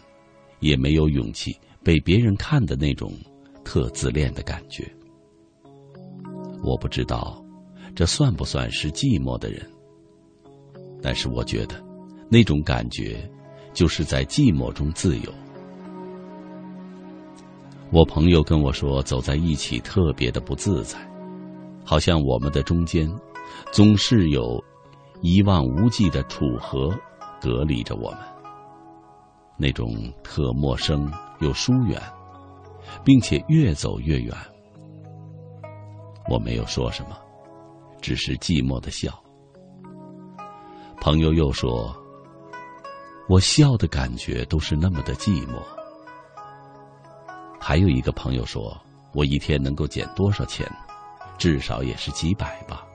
Speaker 1: 也没有勇气被别人看的那种特自恋的感觉。我不知道。这算不算是寂寞的人？但是我觉得，那种感觉，就是在寂寞中自由。我朋友跟我说，走在一起特别的不自在，好像我们的中间，总是有一望无际的楚河隔离着我们。那种特陌生又疏远，并且越走越远。我没有说什么，只是寂寞的笑。朋友又说：“我笑的感觉都是那么的寂寞。”还有一个朋友说：“我一天能够捡多少钱？至少也是几百吧。”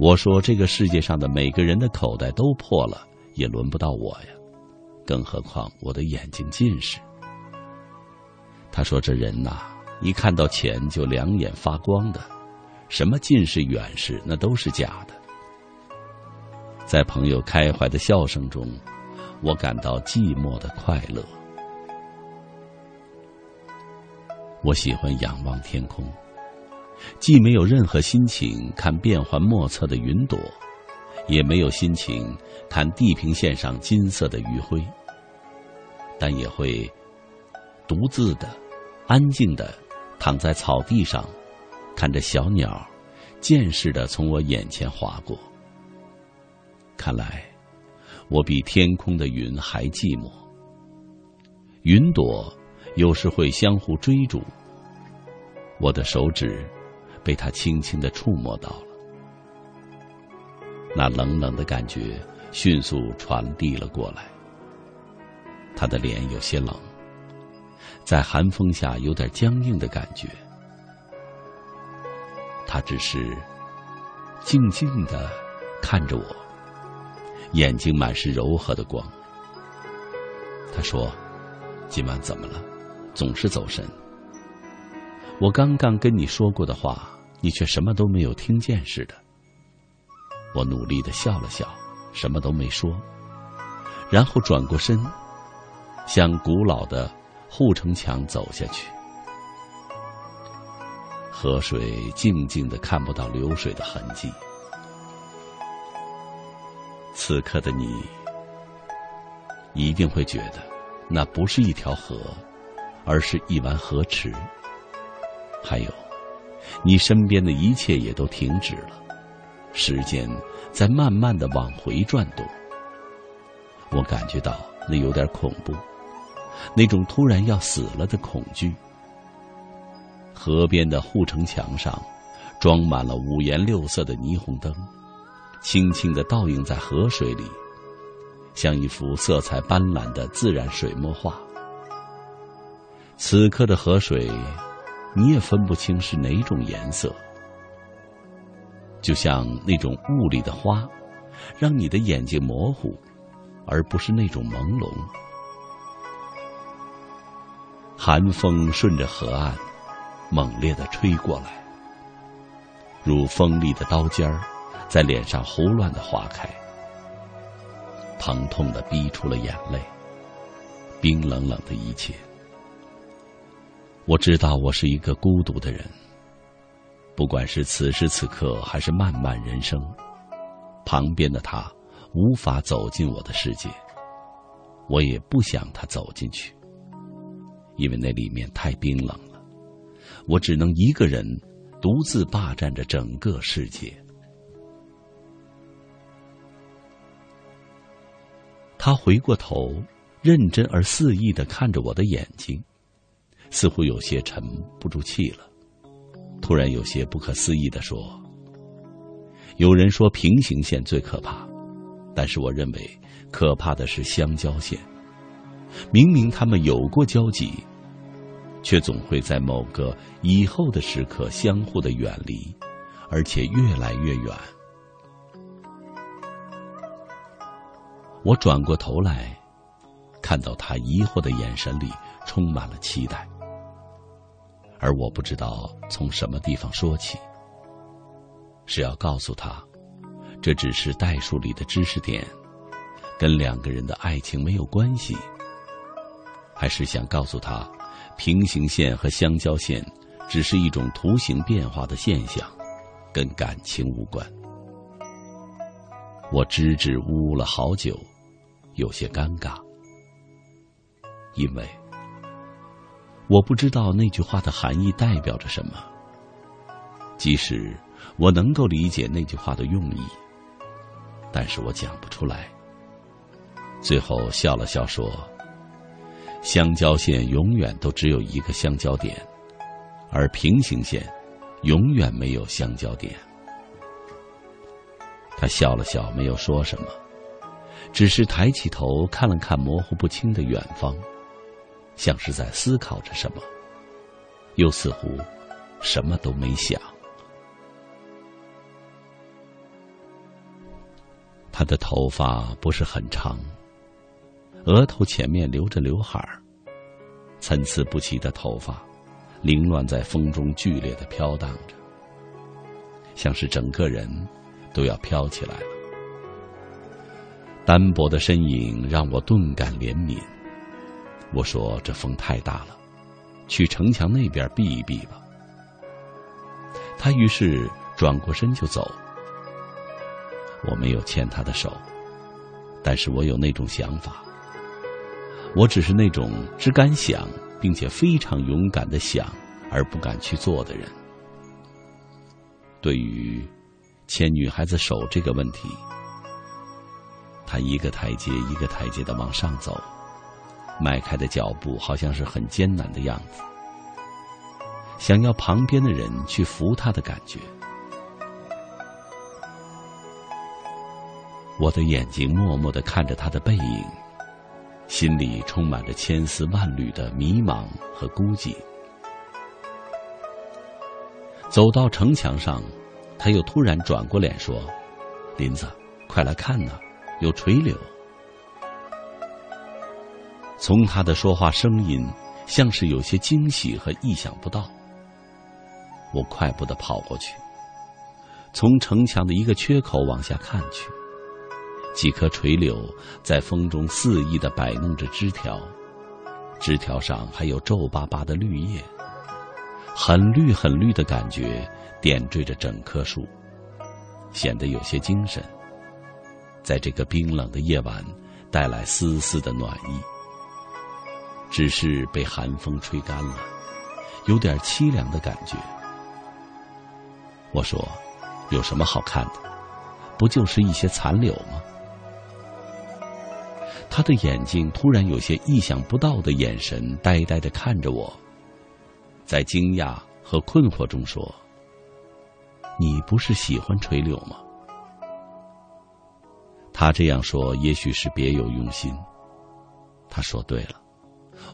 Speaker 1: 我说：“这个世界上的每个人的口袋都破了，也轮不到我呀。更何况我的眼睛近视。”他说：“这人呐，一看到钱就两眼发光的，什么近视远视，那都是假的。”在朋友开怀的笑声中，我感到寂寞的快乐。我喜欢仰望天空，既没有任何心情看变幻莫测的云朵，也没有心情看地平线上金色的余晖，但也会独自的、安静的躺在草地上，看着小鸟渐似的从我眼前划过。看来，我比天空的云还寂寞。云朵。有时会相互追逐，我的手指被他轻轻的触摸到了，那冷冷的感觉迅速传递了过来。他的脸有些冷，在寒风下有点僵硬的感觉。他只是静静的看着我，眼睛满是柔和的光。他说：“今晚怎么了？”总是走神。我刚刚跟你说过的话，你却什么都没有听见似的。我努力的笑了笑，什么都没说，然后转过身，向古老的护城墙走下去。河水静静的，看不到流水的痕迹。此刻的你，一定会觉得，那不是一条河。而是一湾河池，还有，你身边的一切也都停止了，时间在慢慢的往回转动。我感觉到那有点恐怖，那种突然要死了的恐惧。河边的护城墙上，装满了五颜六色的霓虹灯，轻轻的倒映在河水里，像一幅色彩斑斓的自然水墨画。此刻的河水，你也分不清是哪种颜色，就像那种雾里的花，让你的眼睛模糊，而不是那种朦胧。寒风顺着河岸猛烈的吹过来，如锋利的刀尖儿，在脸上胡乱的划开，疼痛的逼出了眼泪，冰冷冷的一切。我知道我是一个孤独的人，不管是此时此刻还是漫漫人生，旁边的他无法走进我的世界，我也不想他走进去，因为那里面太冰冷，我只能一个人独自霸占着整个世界。他回过头，认真而肆意的看着我的眼睛。似乎有些沉不住气了，突然有些不可思议的说：“有人说平行线最可怕，但是我认为可怕的是相交线。明明他们有过交集，却总会在某个以后的时刻相互的远离，而且越来越远。”我转过头来，看到他疑惑的眼神里充满了期待。而我不知道从什么地方说起，是要告诉他，这只是代数里的知识点，跟两个人的爱情没有关系；还是想告诉他，平行线和相交线只是一种图形变化的现象，跟感情无关。我支支吾吾了好久，有些尴尬，因为我不知道那句话的含义代表着什么。即使我能够理解那句话的用意，但是我讲不出来。最后笑了笑说：“相交线永远都只有一个相交点，而平行线永远没有相交点。”他笑了笑，没有说什么，只是抬起头看了看模糊不清的远方，像是在思考着什么，又似乎什么都没想。他的头发不是很长，额头前面留着刘海儿，参差不齐的头发，凌乱在风中剧烈的飘荡着，像是整个人都要飘起来了。单薄的身影让我顿感怜悯。我说：“这风太大了，去城墙那边避一避吧。”他于是转过身就走。我没有牵他的手，但是我有那种想法。我只是那种只敢想，并且非常勇敢的想，而不敢去做的人。对于牵女孩子手这个问题，他一个台阶一个台阶的往上走，迈开的脚步好像是很艰难的样子，想要旁边的人去扶他的感觉。我的眼睛默默的看着他的背影，心里充满着千丝万缕的迷茫和孤寂。走到城墙上，他又突然转过脸说：“林子，快来看呐，有垂柳。”从他的说话声音，像是有些惊喜和意想不到。我快步的跑过去，从城墙的一个缺口往下看去。几棵垂柳在风中肆意的摆弄着枝条，枝条上还有皱巴巴的绿叶，很绿很绿的感觉点缀着整棵树，显得有些精神。在这个冰冷的夜晚，带来丝丝的暖意。只是被寒风吹干了，有点凄凉的感觉。我说：“有什么好看的？不就是一些残柳吗？”他的眼睛突然有些意想不到的眼神，呆呆的看着我，在惊讶和困惑中说：“你不是喜欢垂柳吗？”他这样说，也许是别有用心。他说对了，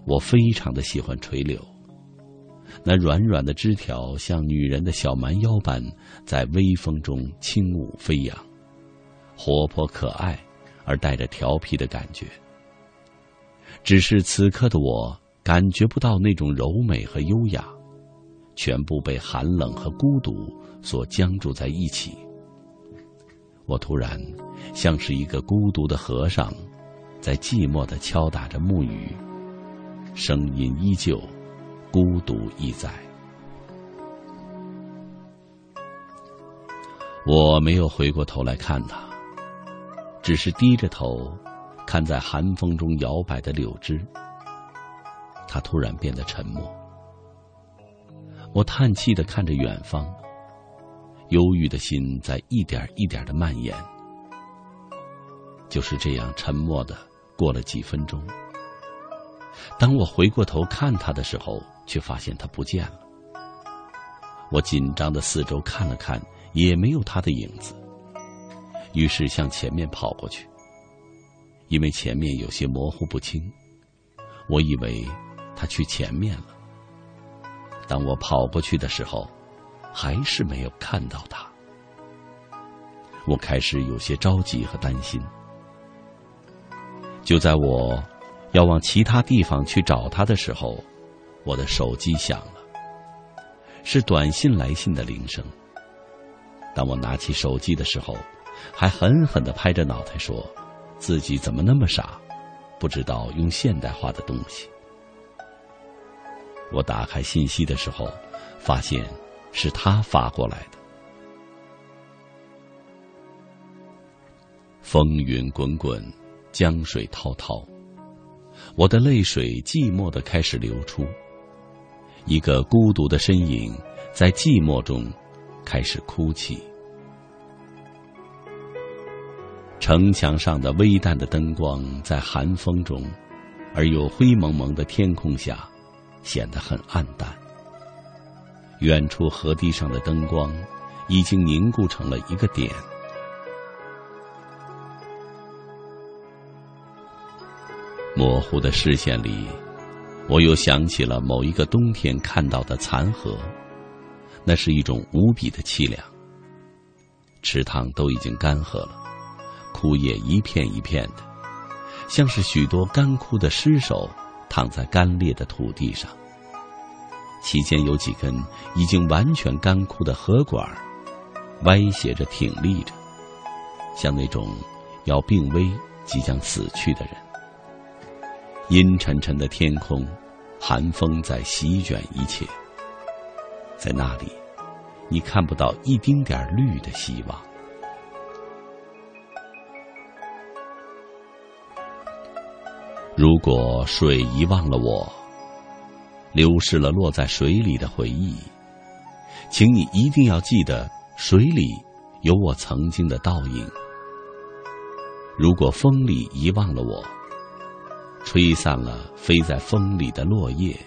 Speaker 1: 我非常的喜欢垂柳，那软软的枝条像女人的小蛮腰般，在微风中轻舞飞扬，活泼可爱。而带着调皮的感觉，只是此刻的我感觉不到那种柔美和优雅，全部被寒冷和孤独所僵住在一起。我突然像是一个孤独的和尚，在寂寞的敲打着木鱼，声音依旧，孤独亦在。我没有回过头来看他。只是低着头，看在寒风中摇摆的柳枝。他突然变得沉默。我叹气的看着远方，忧郁的心在一点一点的蔓延。就是这样沉默的过了几分钟。当我回过头看他的时候，却发现他不见了。我紧张的四周看了看，也没有他的影子。于是向前面跑过去，因为前面有些模糊不清，我以为他去前面了。当我跑过去的时候，还是没有看到他。我开始有些着急和担心。就在我要往其他地方去找他的时候，我的手机响了，是短信来信的铃声。当我拿起手机的时候，还狠狠的拍着脑袋说：“自己怎么那么傻，不知道用现代化的东西。”我打开信息的时候，发现是他发过来的。风云滚滚，江水滔滔，我的泪水寂寞的开始流出。一个孤独的身影，在寂寞中开始哭泣。城墙上的微淡的灯光，在寒风中，而又灰蒙蒙的天空下，显得很暗淡。远处河堤上的灯光，已经凝固成了一个点。模糊的视线里，我又想起了某一个冬天看到的残荷，那是一种无比的凄凉。池塘都已经干涸了，枯叶一片一片的，像是许多干枯的尸首躺在干裂的土地上。其间有几根已经完全干枯的河管，歪斜着挺立着，像那种要病危、即将死去的人。阴沉沉的天空，寒风在席卷一切。在那里，你看不到一丁点绿的希望。如果水遗忘了我，流逝了落在水里的回忆，请你一定要记得，水里有我曾经的倒影。如果风里遗忘了我，吹散了飞在风里的落叶，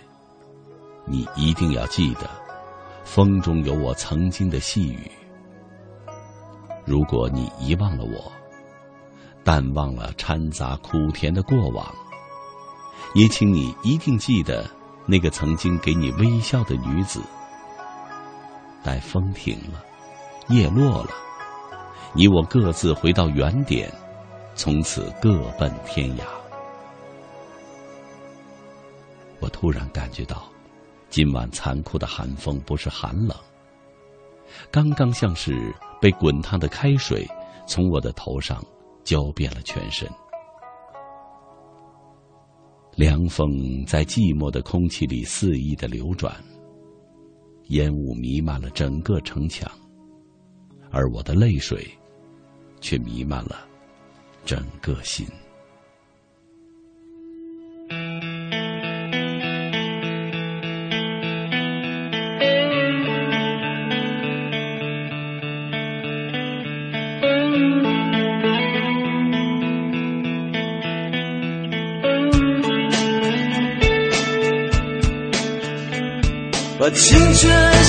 Speaker 1: 你一定要记得，风中有我曾经的细雨。如果你遗忘了我，淡忘了掺杂苦甜的过往，也请你一定记得那个曾经给你微笑的女子。待风停了，叶落了，你我各自回到原点，从此各奔天涯。我突然感觉到，今晚残酷的寒风不是寒冷，刚刚像是被滚烫的开水从我的头上浇遍了全身。凉风在寂寞的空气里肆意的流转，烟雾弥漫了整个城墙，而我的泪水却弥漫了整个心。
Speaker 9: 青春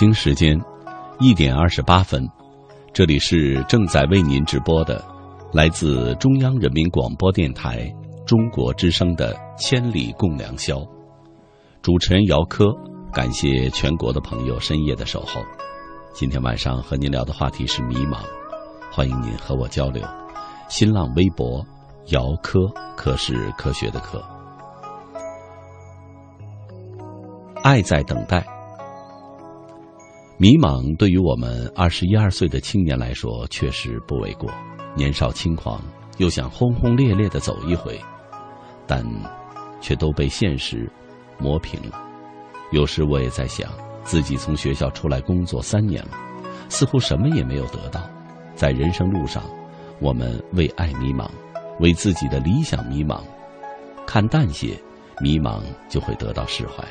Speaker 1: 北京时间一点二十八分，这里是正在为您直播的，来自中央人民广播电台中国之声的《千里共良宵》，主持人姚科，感谢全国的朋友深夜的守候。今天晚上和您聊的话题是迷茫，欢迎您和我交流。新浪微博姚科，科是科学的科。爱在等待。迷茫对于我们二十一二岁的青年来说，确实不为过。年少轻狂，又想轰轰烈烈的走一回，但却都被现实磨平了。有时我也在想，自己从学校出来工作三年了，似乎什么也没有得到。在人生路上，我们为爱迷茫，为自己的理想迷茫。看淡些，迷茫就会得到释怀。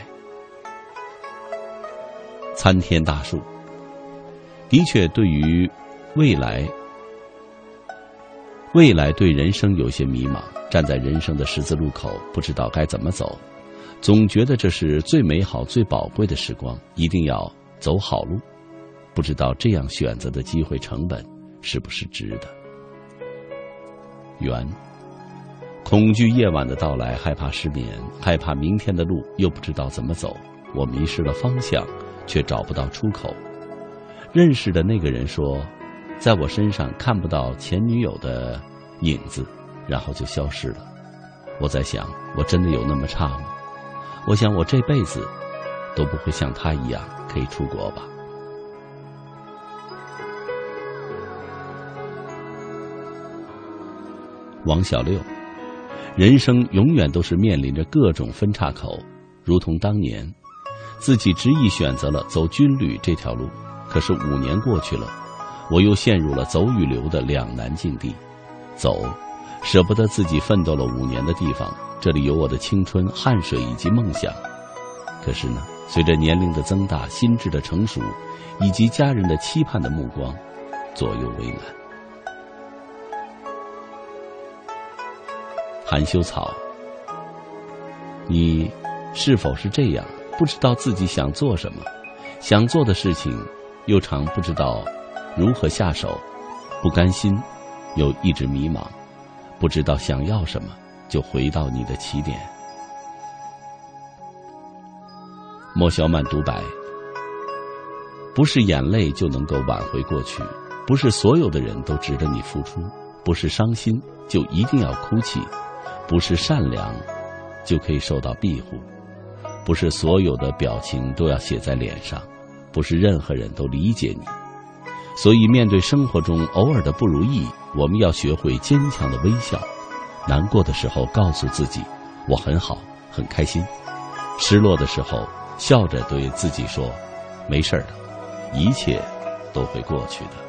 Speaker 1: 参天大树，的确对于未来，未来对人生有些迷茫。站在人生的十字路口，不知道该怎么走，总觉得这是最美好、最宝贵的时光，一定要走好路。不知道这样选择的机会成本是不是值得？缘，恐惧夜晚的到来，害怕失眠，害怕明天的路又不知道怎么走，我迷失了方向。却找不到出口。认识的那个人说，在我身上看不到前女友的影子，然后就消失了。我在想，我真的有那么差吗？我想，我这辈子都不会像他一样可以出国吧。王小六，人生永远都是面临着各种分岔口，
Speaker 3: 如同当年，自己执意选择了走军旅这条路，可是五年过去了，我又陷入了走与留的两难境地。走，舍不得自己奋斗了五年的地方，这里有我的青春、汗水以及梦想。可是呢，随着年龄的增大、心智的成熟，以及家人的期盼的目光，左右为难。含羞草，你是否是这样？不知道自己想做什么，想做的事情，又常不知道如何下手，不甘心，又一直迷茫，不知道想要什么，就回到你的起点。莫小满独白：不是眼泪就能够挽回过去，不是所有的人都值得你付出，不是伤心就一定要哭泣。不是善良，就可以受到庇护；不是所有的表情都要写在脸上；不是任何人都理解你。所以，面对生活中偶尔的不如意，我们要学会坚强的微笑。难过的时候，告诉自己我很好，很开心；失落的时候，笑着对自己说没事的，一切都会过去的。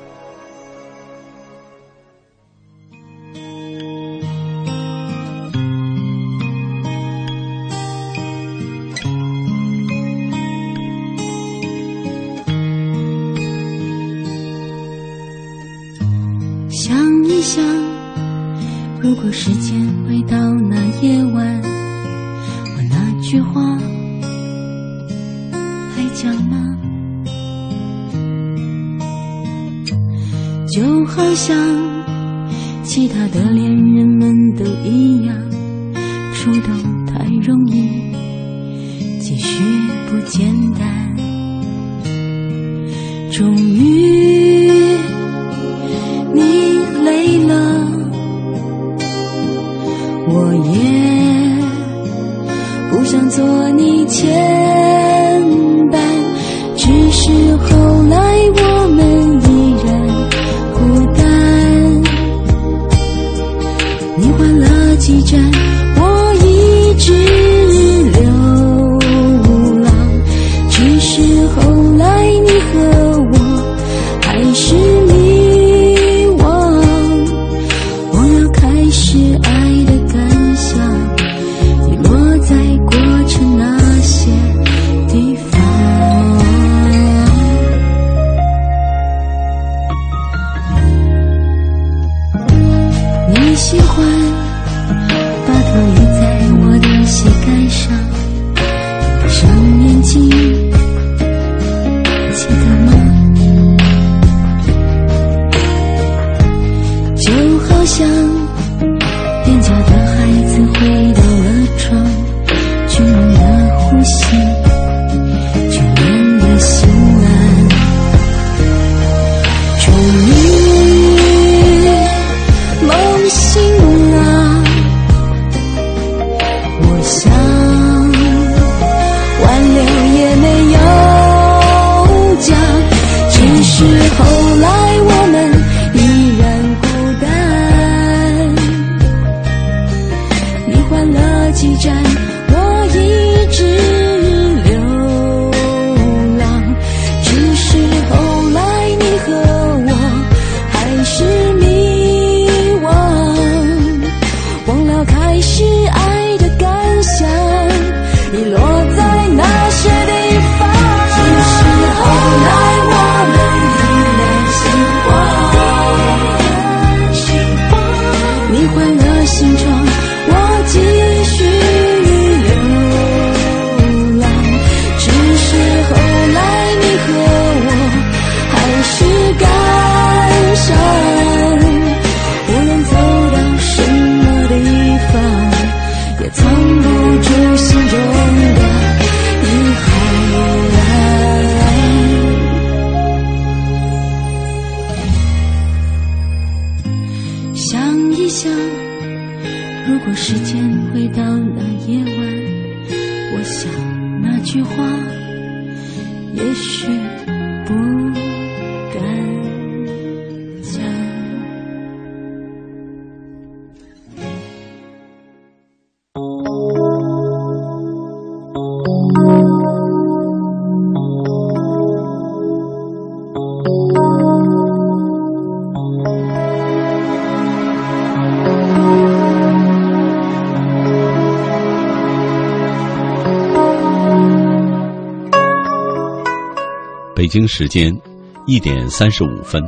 Speaker 1: 北京时间一点三十五分，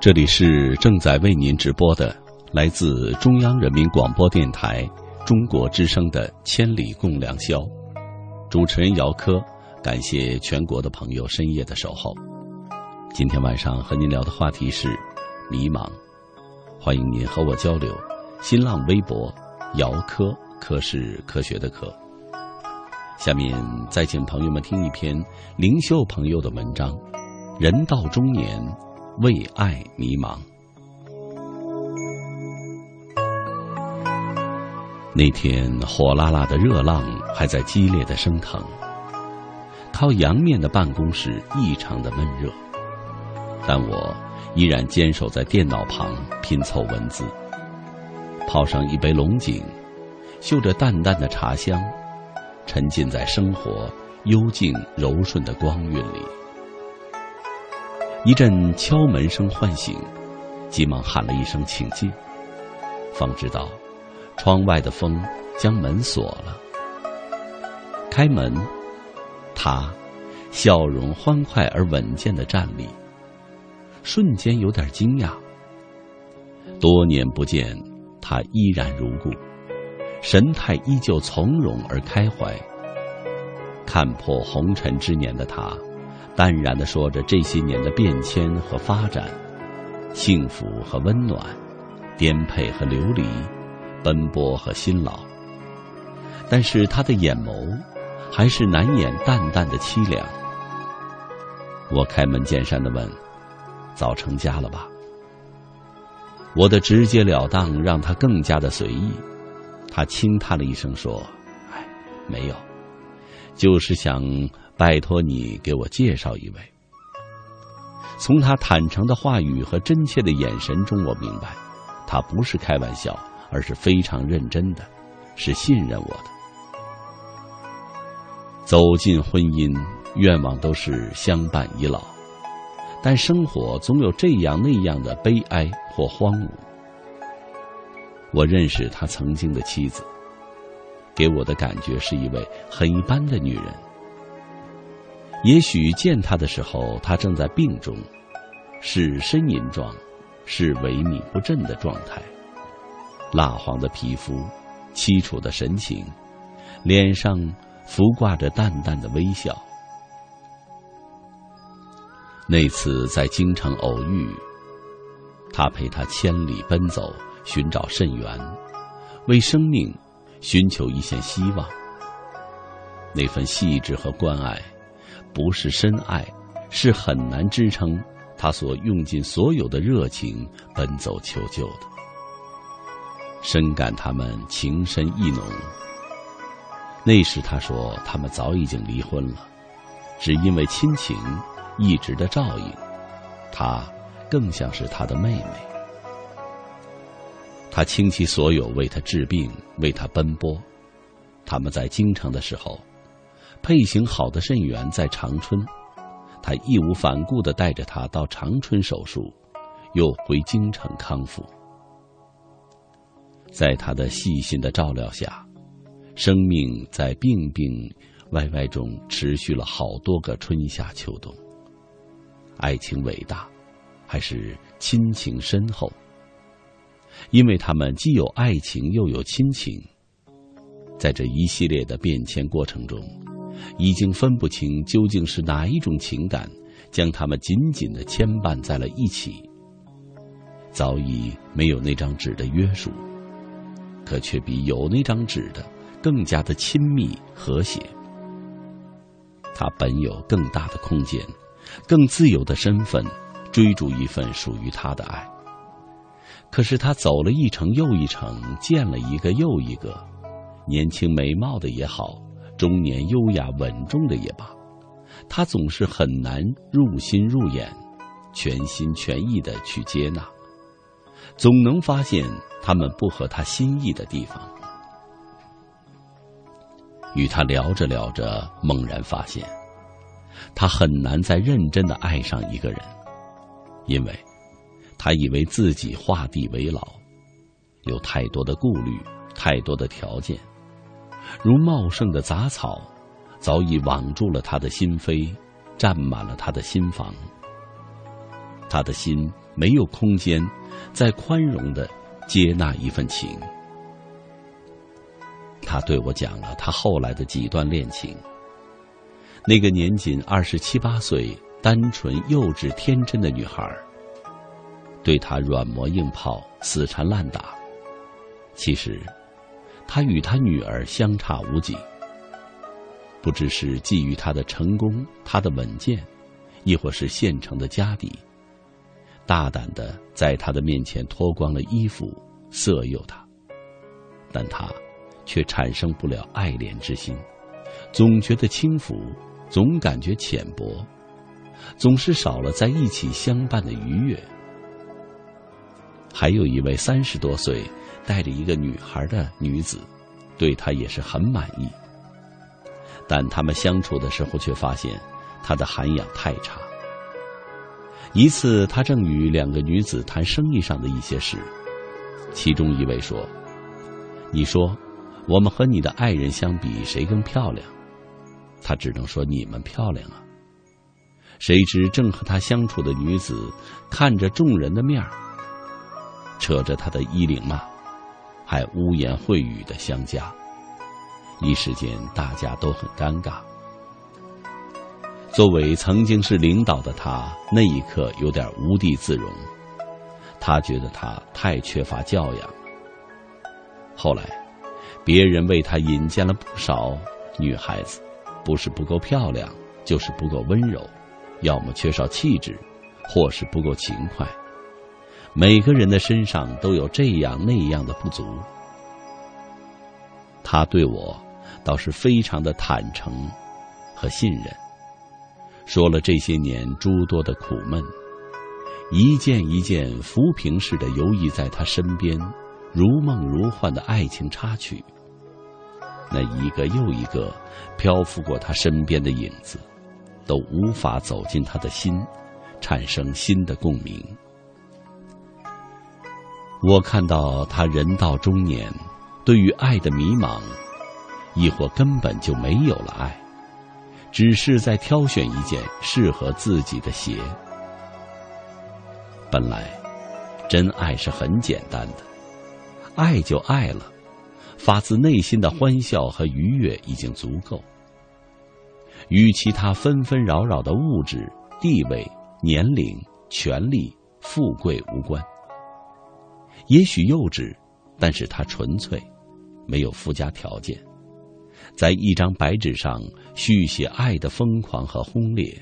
Speaker 1: 这里是正在为您直播的来自中央人民广播电台中国之声的《千里共良宵》，主持人姚科，感谢全国的朋友深夜的守候。今天晚上和您聊的话题是迷茫，欢迎您和我交流。新浪微博姚科，科是科学的科。下面再请朋友们听一篇灵秀朋友的文章：人到中年，为爱迷茫。那天火辣辣的热浪还在激烈的升腾，靠阳面的办公室异常的闷热，但我依然坚守在电脑旁拼凑文字，泡上一杯龙井，嗅着淡淡的茶香。沉浸在生活幽静柔顺的光晕里，一阵敲门声唤醒，急忙喊了一声“请进”，方知道窗外的风将门锁了。开门，他笑容欢快而稳健的站立，瞬间有点惊讶。多年不见，他依然如故。神态依旧从容而开怀，看破红尘之年的他，淡然的说着这些年的变迁和发展，幸福和温暖，颠沛和流离，奔波和辛劳。但是他的眼眸，还是难掩淡淡的凄凉。我开门见山的问：“早成家了吧？”我的直截了当让他更加的随意。他轻叹了一声说：“哎，没有，就是想拜托你给我介绍一位。”从他坦诚的话语和真切的眼神中，我明白，他不是开玩笑，而是非常认真的，是信任我的。走进婚姻，愿望都是相伴已老，但生活总有这样那样的悲哀或荒芜。我认识他曾经的妻子，给我的感觉是一位很一般的女人。也许见他的时候，他正在病中，是呻吟状，是萎靡不振的状态，蜡黄的皮肤，凄楚的神情，脸上浮挂着淡淡的微笑。那次在京城偶遇，他陪他千里奔走。寻找肾源，为生命寻求一线希望。那份细致和关爱，不是深爱，是很难支撑他所用尽所有的热情奔走求救的。深感他们情深意浓。那时他说他们早已经离婚了，只因为亲情一直的照应，他更像是他的妹妹。他倾其所有为他治病，为他奔波。他们在京城的时候，配型好的肾源在长春，他义无反顾的带着他到长春手术，又回京城康复。在他的细心的照料下，生命在病病歪歪中持续了好多个春夏秋冬。爱情伟大，还是亲情深厚？因为他们既有爱情又有亲情，在这一系列的变迁过程中，已经分不清究竟是哪一种情感将他们紧紧的牵绊在了一起。早已没有那张纸的约束，可却比有那张纸的更加的亲密和谐。他本有更大的空间，更自由的身份，追逐一份属于他的爱。可是他走了一程又一程，见了一个又一个，年轻美貌的也好，中年优雅稳重的也罢，他总是很难入心入眼，全心全意的去接纳，总能发现他们不合他心意的地方。与他聊着聊着，猛然发现，他很难再认真的爱上一个人，因为。他以为自己画地为牢，有太多的顾虑，太多的条件，如茂盛的杂草，早已网住了他的心扉，占满了他的心房。他的心没有空间再宽容的接纳一份情。他对我讲了他后来的几段恋情。那个年仅二十七八岁、单纯幼稚天真的女孩，对他软磨硬泡、死缠烂打。其实，他与他女儿相差无几。不知是觊觎他的成功、他的稳健，亦或是现成的家底，大胆的在他的面前脱光了衣服，色诱他。但他却产生不了爱怜之心，总觉得轻浮，总感觉浅薄，总是少了在一起相伴的愉悦。还有一位三十多岁。带着一个女孩的女子，对他也是很满意。但他们相处的时候，却发现他的涵养太差。一次，他正与两个女子谈生意上的一些事，其中一位说：“你说，我们和你的爱人相比，谁更漂亮？”他只能说：“你们漂亮啊。”谁知正和他相处的女子，看着众人的面儿，扯着他的衣领骂。还污言秽语的相加，一时间大家都很尴尬。作为曾经是领导的他，那一刻有点无地自容。他觉得他太缺乏教养。后来，别人为他引荐了不少女孩子，不是不够漂亮，就是不够温柔，要么缺少气质，或是不够勤快。每个人的身上都有这样那样的不足，他对我倒是非常的坦诚和信任，说了这些年诸多的苦闷，一件一件浮萍似的游弋在他身边，如梦如幻的爱情插曲，那一个又一个漂浮过他身边的影子，都无法走进他的心，产生新的共鸣。我看到他人到中年，对于爱的迷茫，亦或根本就没有了爱，只是在挑选一件适合自己的鞋。本来，真爱是很简单的，爱就爱了，发自内心的欢笑和愉悦已经足够，与其他纷纷扰扰的物质、地位、年龄、权力、富贵无关。也许幼稚，但是它纯粹，没有附加条件，在一张白纸上续写爱的疯狂和轰烈，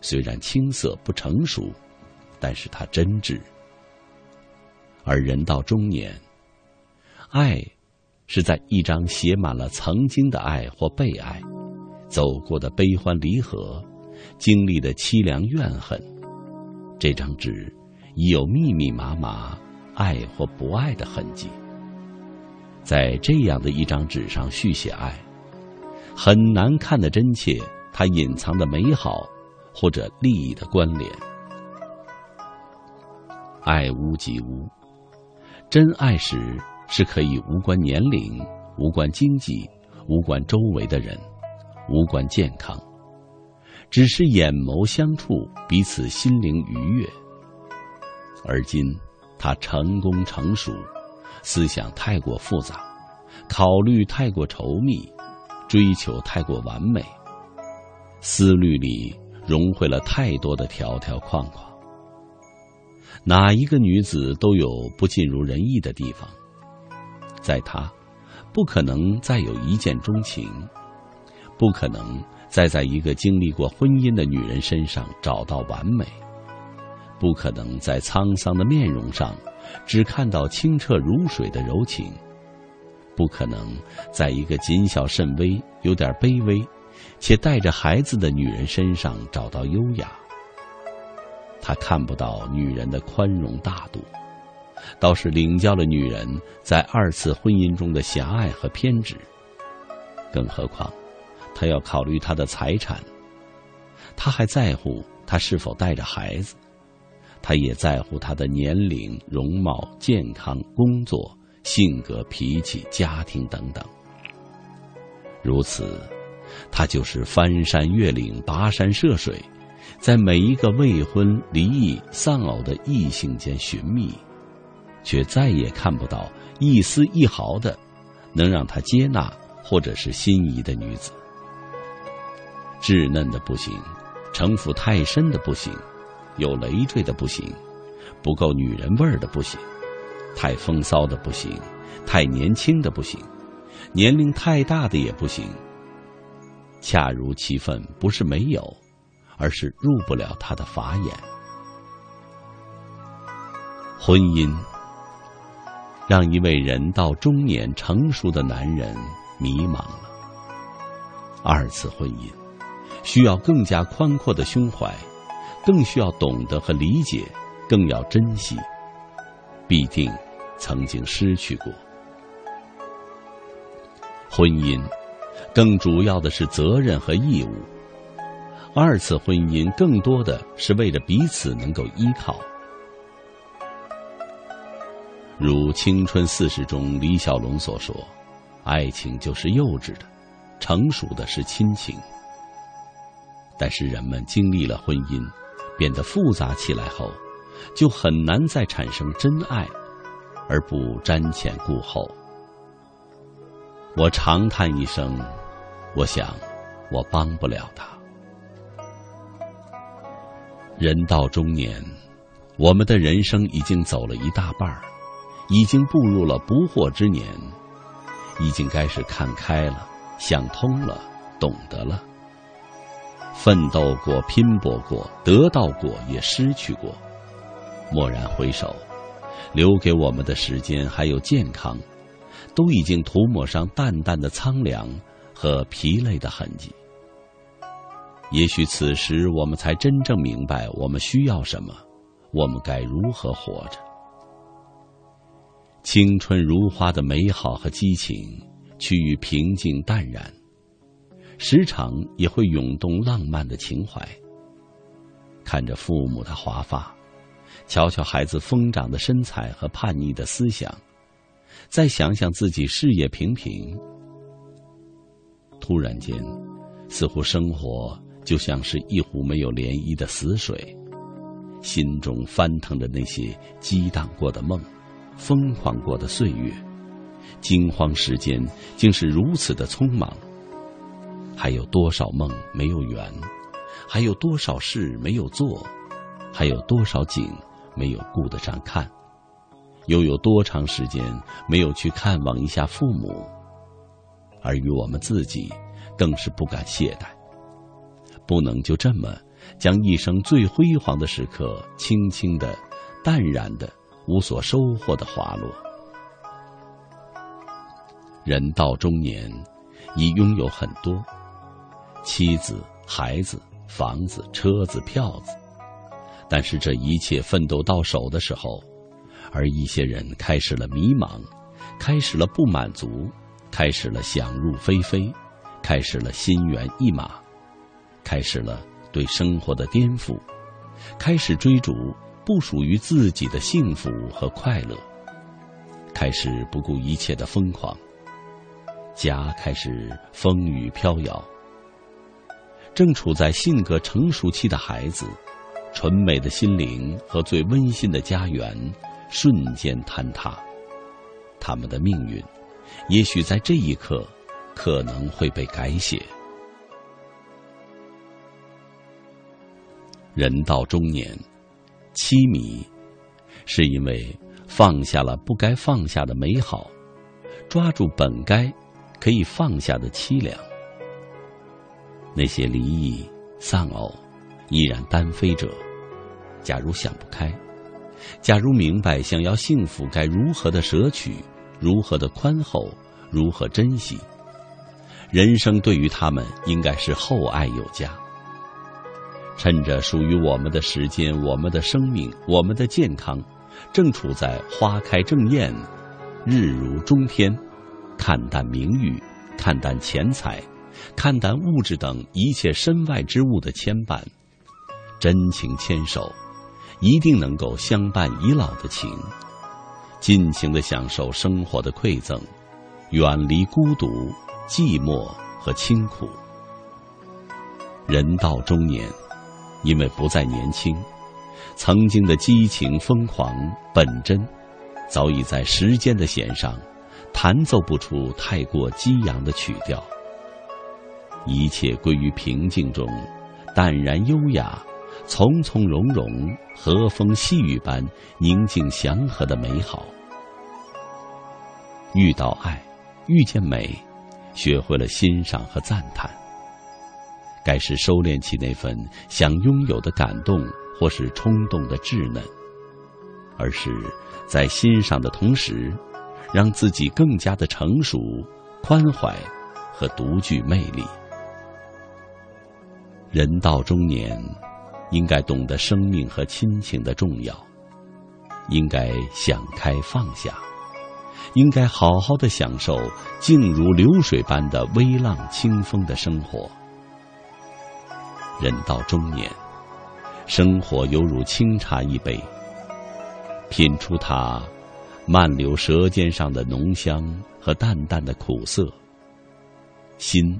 Speaker 1: 虽然青涩不成熟，但是它真挚。而人到中年，爱是在一张写满了曾经的爱或被爱，走过的悲欢离合，经历的凄凉怨恨，这张纸已有密密麻麻。爱或不爱的痕迹，在这样的一张纸上续写爱，很难看得真切。它隐藏的美好，或者利益的关联。爱屋及乌，真爱时是可以无关年龄、无关经济、无关周围的人、无关健康，只是眼眸相触，彼此心灵愉悦。而今。他成功成熟，思想太过复杂，考虑太过稠密，追求太过完美，思虑里融汇了太多的条条框框。哪一个女子都有不尽如人意的地方，在她，不可能再有一见钟情，不可能再在一个经历过婚姻的女人身上找到完美。不可能在沧桑的面容上只看到清澈如水的柔情，不可能在一个谨小慎微、有点卑微，且带着孩子的女人身上找到优雅。他看不到女人的宽容大度，倒是领教了女人在二次婚姻中的狭隘和偏执。更何况，他要考虑她的财产，他还在乎她是否带着孩子。他也在乎他的年龄、容貌、健康、工作、性格、脾气、家庭等等。如此，他就是翻山越岭、跋山涉水，在每一个未婚、离异、丧偶的异性间寻觅，却再也看不到一丝一毫的能让他接纳或者是心仪的女子。稚嫩的不行，城府太深的不行，有累赘的不行，不够女人味儿的不行，太风骚的不行，太年轻的不行，年龄太大的也不行。恰如其分，不是没有，而是入不了他的法眼。婚姻让一位人到中年成熟的男人迷茫了。二次婚姻需要更加宽阔的胸怀，更需要懂得和理解，更要珍惜。必定曾经失去过婚姻。更主要的是责任和义务。二次婚姻更多的是为了彼此能够依靠。如《青春四十》中李小龙所说：“爱情就是幼稚的，成熟的是亲情。”但是人们经历了婚姻，变得复杂起来后，就很难再产生真爱，而不瞻前顾后。我长叹一声，我想，我帮不了他。人到中年，我们的人生已经走了一大半儿，已经步入了不惑之年，已经该是看开了、想通了、懂得了。奋斗过，拼搏过，得到过，也失去过。蓦然回首，留给我们的时间还有健康。都已经涂抹上淡淡的苍凉和疲累的痕迹。也许此时我们才真正明白我们需要什么，我们该如何活着。青春如花的美好和激情趋于平静淡然，时常也会涌动浪漫的情怀。看着父母的华发，瞧瞧孩子疯长的身材和叛逆的思想。再想想自己事业平平，突然间，似乎生活就像是一壶没有涟漪的死水，心中翻腾着那些激荡过的梦，疯狂过的岁月，惊慌时间竟是如此的匆忙。还有多少梦没有圆？还有多少事没有做？还有多少景没有顾得上看？又有多长时间没有去看望一下父母？而与我们自己，更是不敢懈怠，不能就这么将一生最辉煌的时刻轻轻的、淡然的、无所收获的滑落。人到中年，已拥有很多妻子、孩子、房子、车子、票子，但是这一切奋斗到手的时候。而一些人开始了迷茫，开始了不满足，开始了想入非非，开始了心猿意马，开始了对生活的颠覆，开始追逐不属于自己的幸福和快乐，开始不顾一切的疯狂，家开始风雨飘摇。正处在性格成熟期的孩子，纯美的心灵和最温馨的家园。瞬间坍塌，他们的命运，也许在这一刻，可能会被改写。人到中年，凄迷，是因为放下了不该放下的美好，抓住本该可以放下的凄凉。那些离异、丧偶、依然单飞者，假如想不开。假如明白想要幸福该如何的舍取，如何的宽厚，如何珍惜，人生对于他们应该是厚爱有加。趁着属于我们的时间，我们的生命，我们的健康，正处在花开正艳、日如中天，看淡名誉，看淡钱财，看淡物质等一切身外之物的牵绊，真情牵手。一定能够相伴已老的情，尽情的享受生活的馈赠，远离孤独、寂寞和清苦。人到中年，因为不再年轻，曾经的激情、疯狂、本真，早已在时间的弦上弹奏不出太过激扬的曲调。一切归于平静中，淡然优雅，从从容容，和风细雨般宁静祥和的美好。遇到爱，遇见美，学会了欣赏和赞叹。该是收敛起那份想拥有的感动或是冲动的稚嫩，而是在欣赏的同时，让自己更加的成熟、宽怀和独具魅力。人到中年，应该懂得生命和亲情的重要，应该想开放下，应该好好的享受静如流水般的微浪清风的生活。人到中年，生活犹如清茶一杯，品出它漫流舌尖上的浓香和淡淡的苦涩。心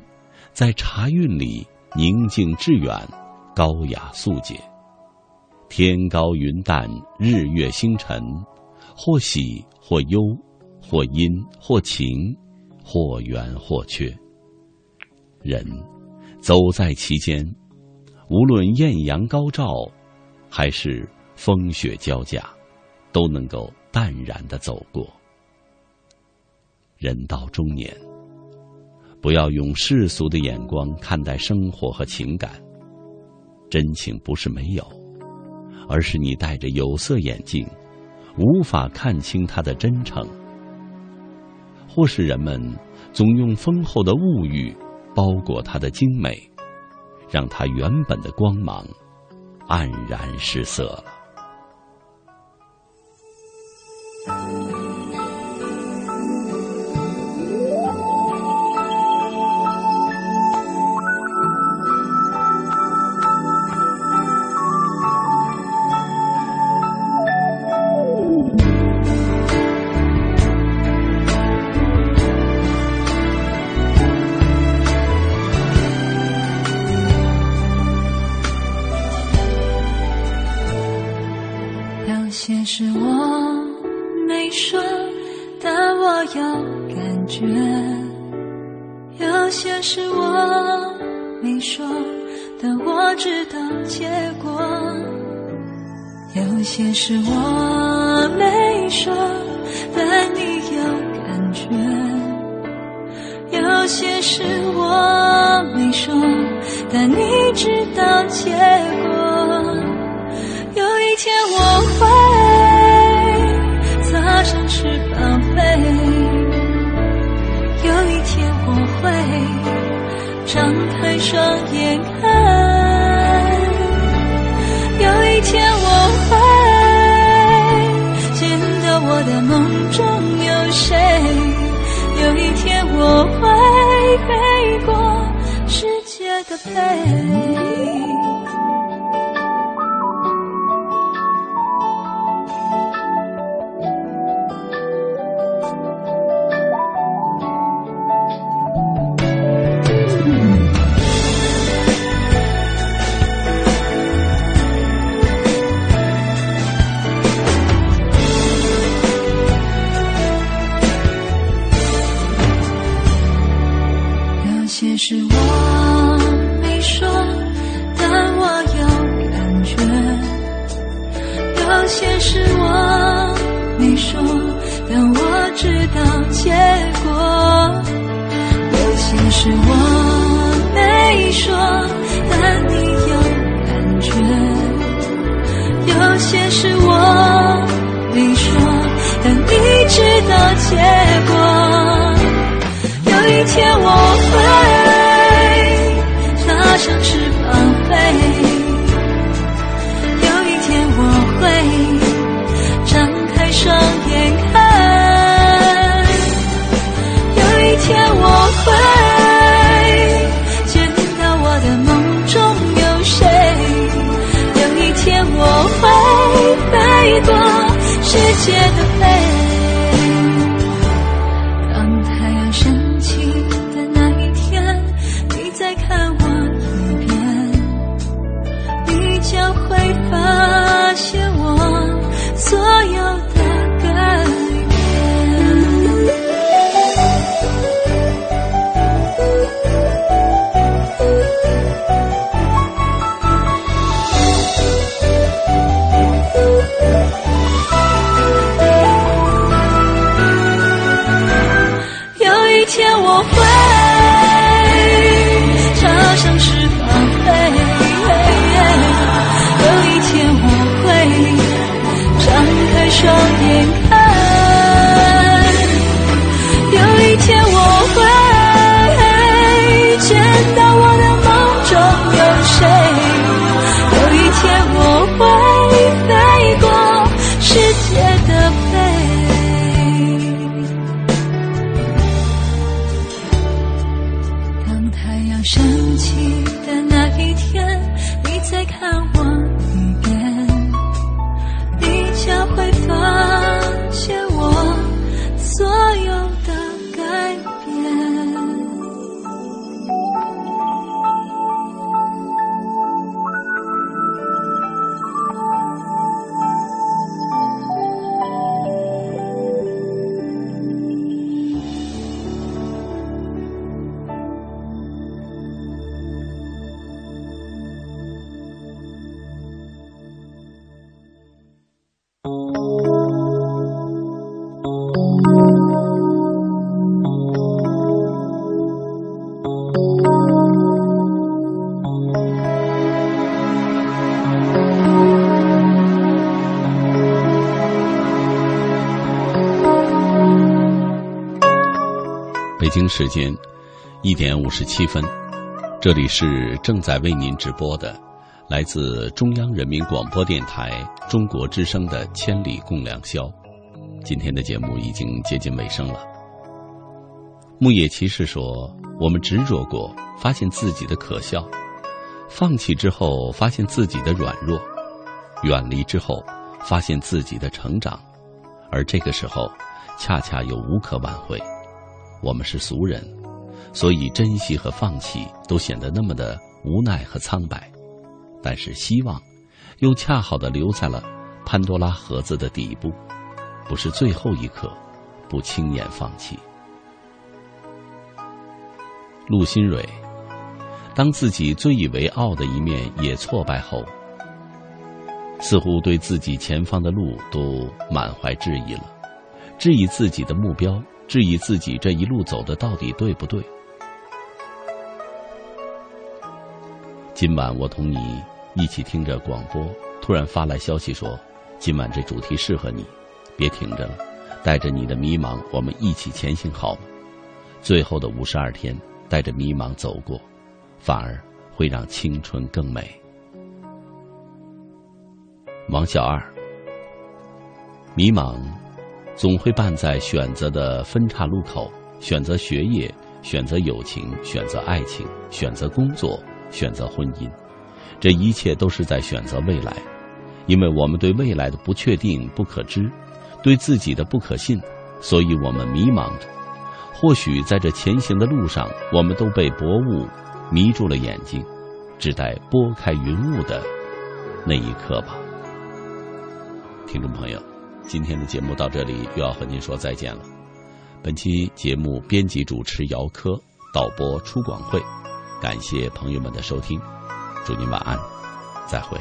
Speaker 1: 在茶韵里宁静致远，高雅素洁。天高云淡，日月星辰，或喜或忧，或阴或晴，或圆或缺。人走在其间。无论艳阳高照，还是风雪交加，都能够淡然的走过。人到中年，不要用世俗的眼光看待生活和情感。真情不是没有，而是你戴着有色眼镜，无法看清它的真诚。或是人们总用丰厚的物欲包裹它的精美。让它原本的光芒黯然失色了。
Speaker 3: 天我会见到
Speaker 1: 北京时间一点五十七分，这里是正在为您直播的，来自中央人民广播电台中国之声的《千里共良宵》。今天的节目已经接近尾声了。牧野骑士说：“我们执着过，发现自己的可笑；放弃之后，发现自己的软弱；远离之后，发现自己的成长。而这个时候，恰恰又无可挽回。”我们是俗人，所以珍惜和放弃都显得那么的无奈和苍白。但是希望，又恰好的留在了潘多拉盒子的底部，不是最后一刻，不轻言放弃。陆新蕊，当自己最以为傲的一面也挫败后，似乎对自己前方的路都满怀质疑了，质疑自己的目标。质疑自己这一路走的到底对不对？今晚我同你一起听着广播，突然发来消息说，今晚这主题适合你，别停着了，带着你的迷茫，我们一起前行好吗？最后的五十二天，带着迷茫走过，反而会让青春更美。王小二，迷茫。总会伴在选择的分岔路口，选择学业，选择友情，选择爱情，选择工作，选择婚姻，这一切都是在选择未来，因为我们对未来的不确定、不可知，对自己的不可信，所以我们迷茫着。或许在这前行的路上，我们都被薄雾迷住了眼睛，只待拨开云雾的那一刻吧。听众朋友。今天的节目到这里又要和您说再见了。本期节目编辑主持姚科，导播出广会，感谢朋友们的收听，祝您晚安，再会。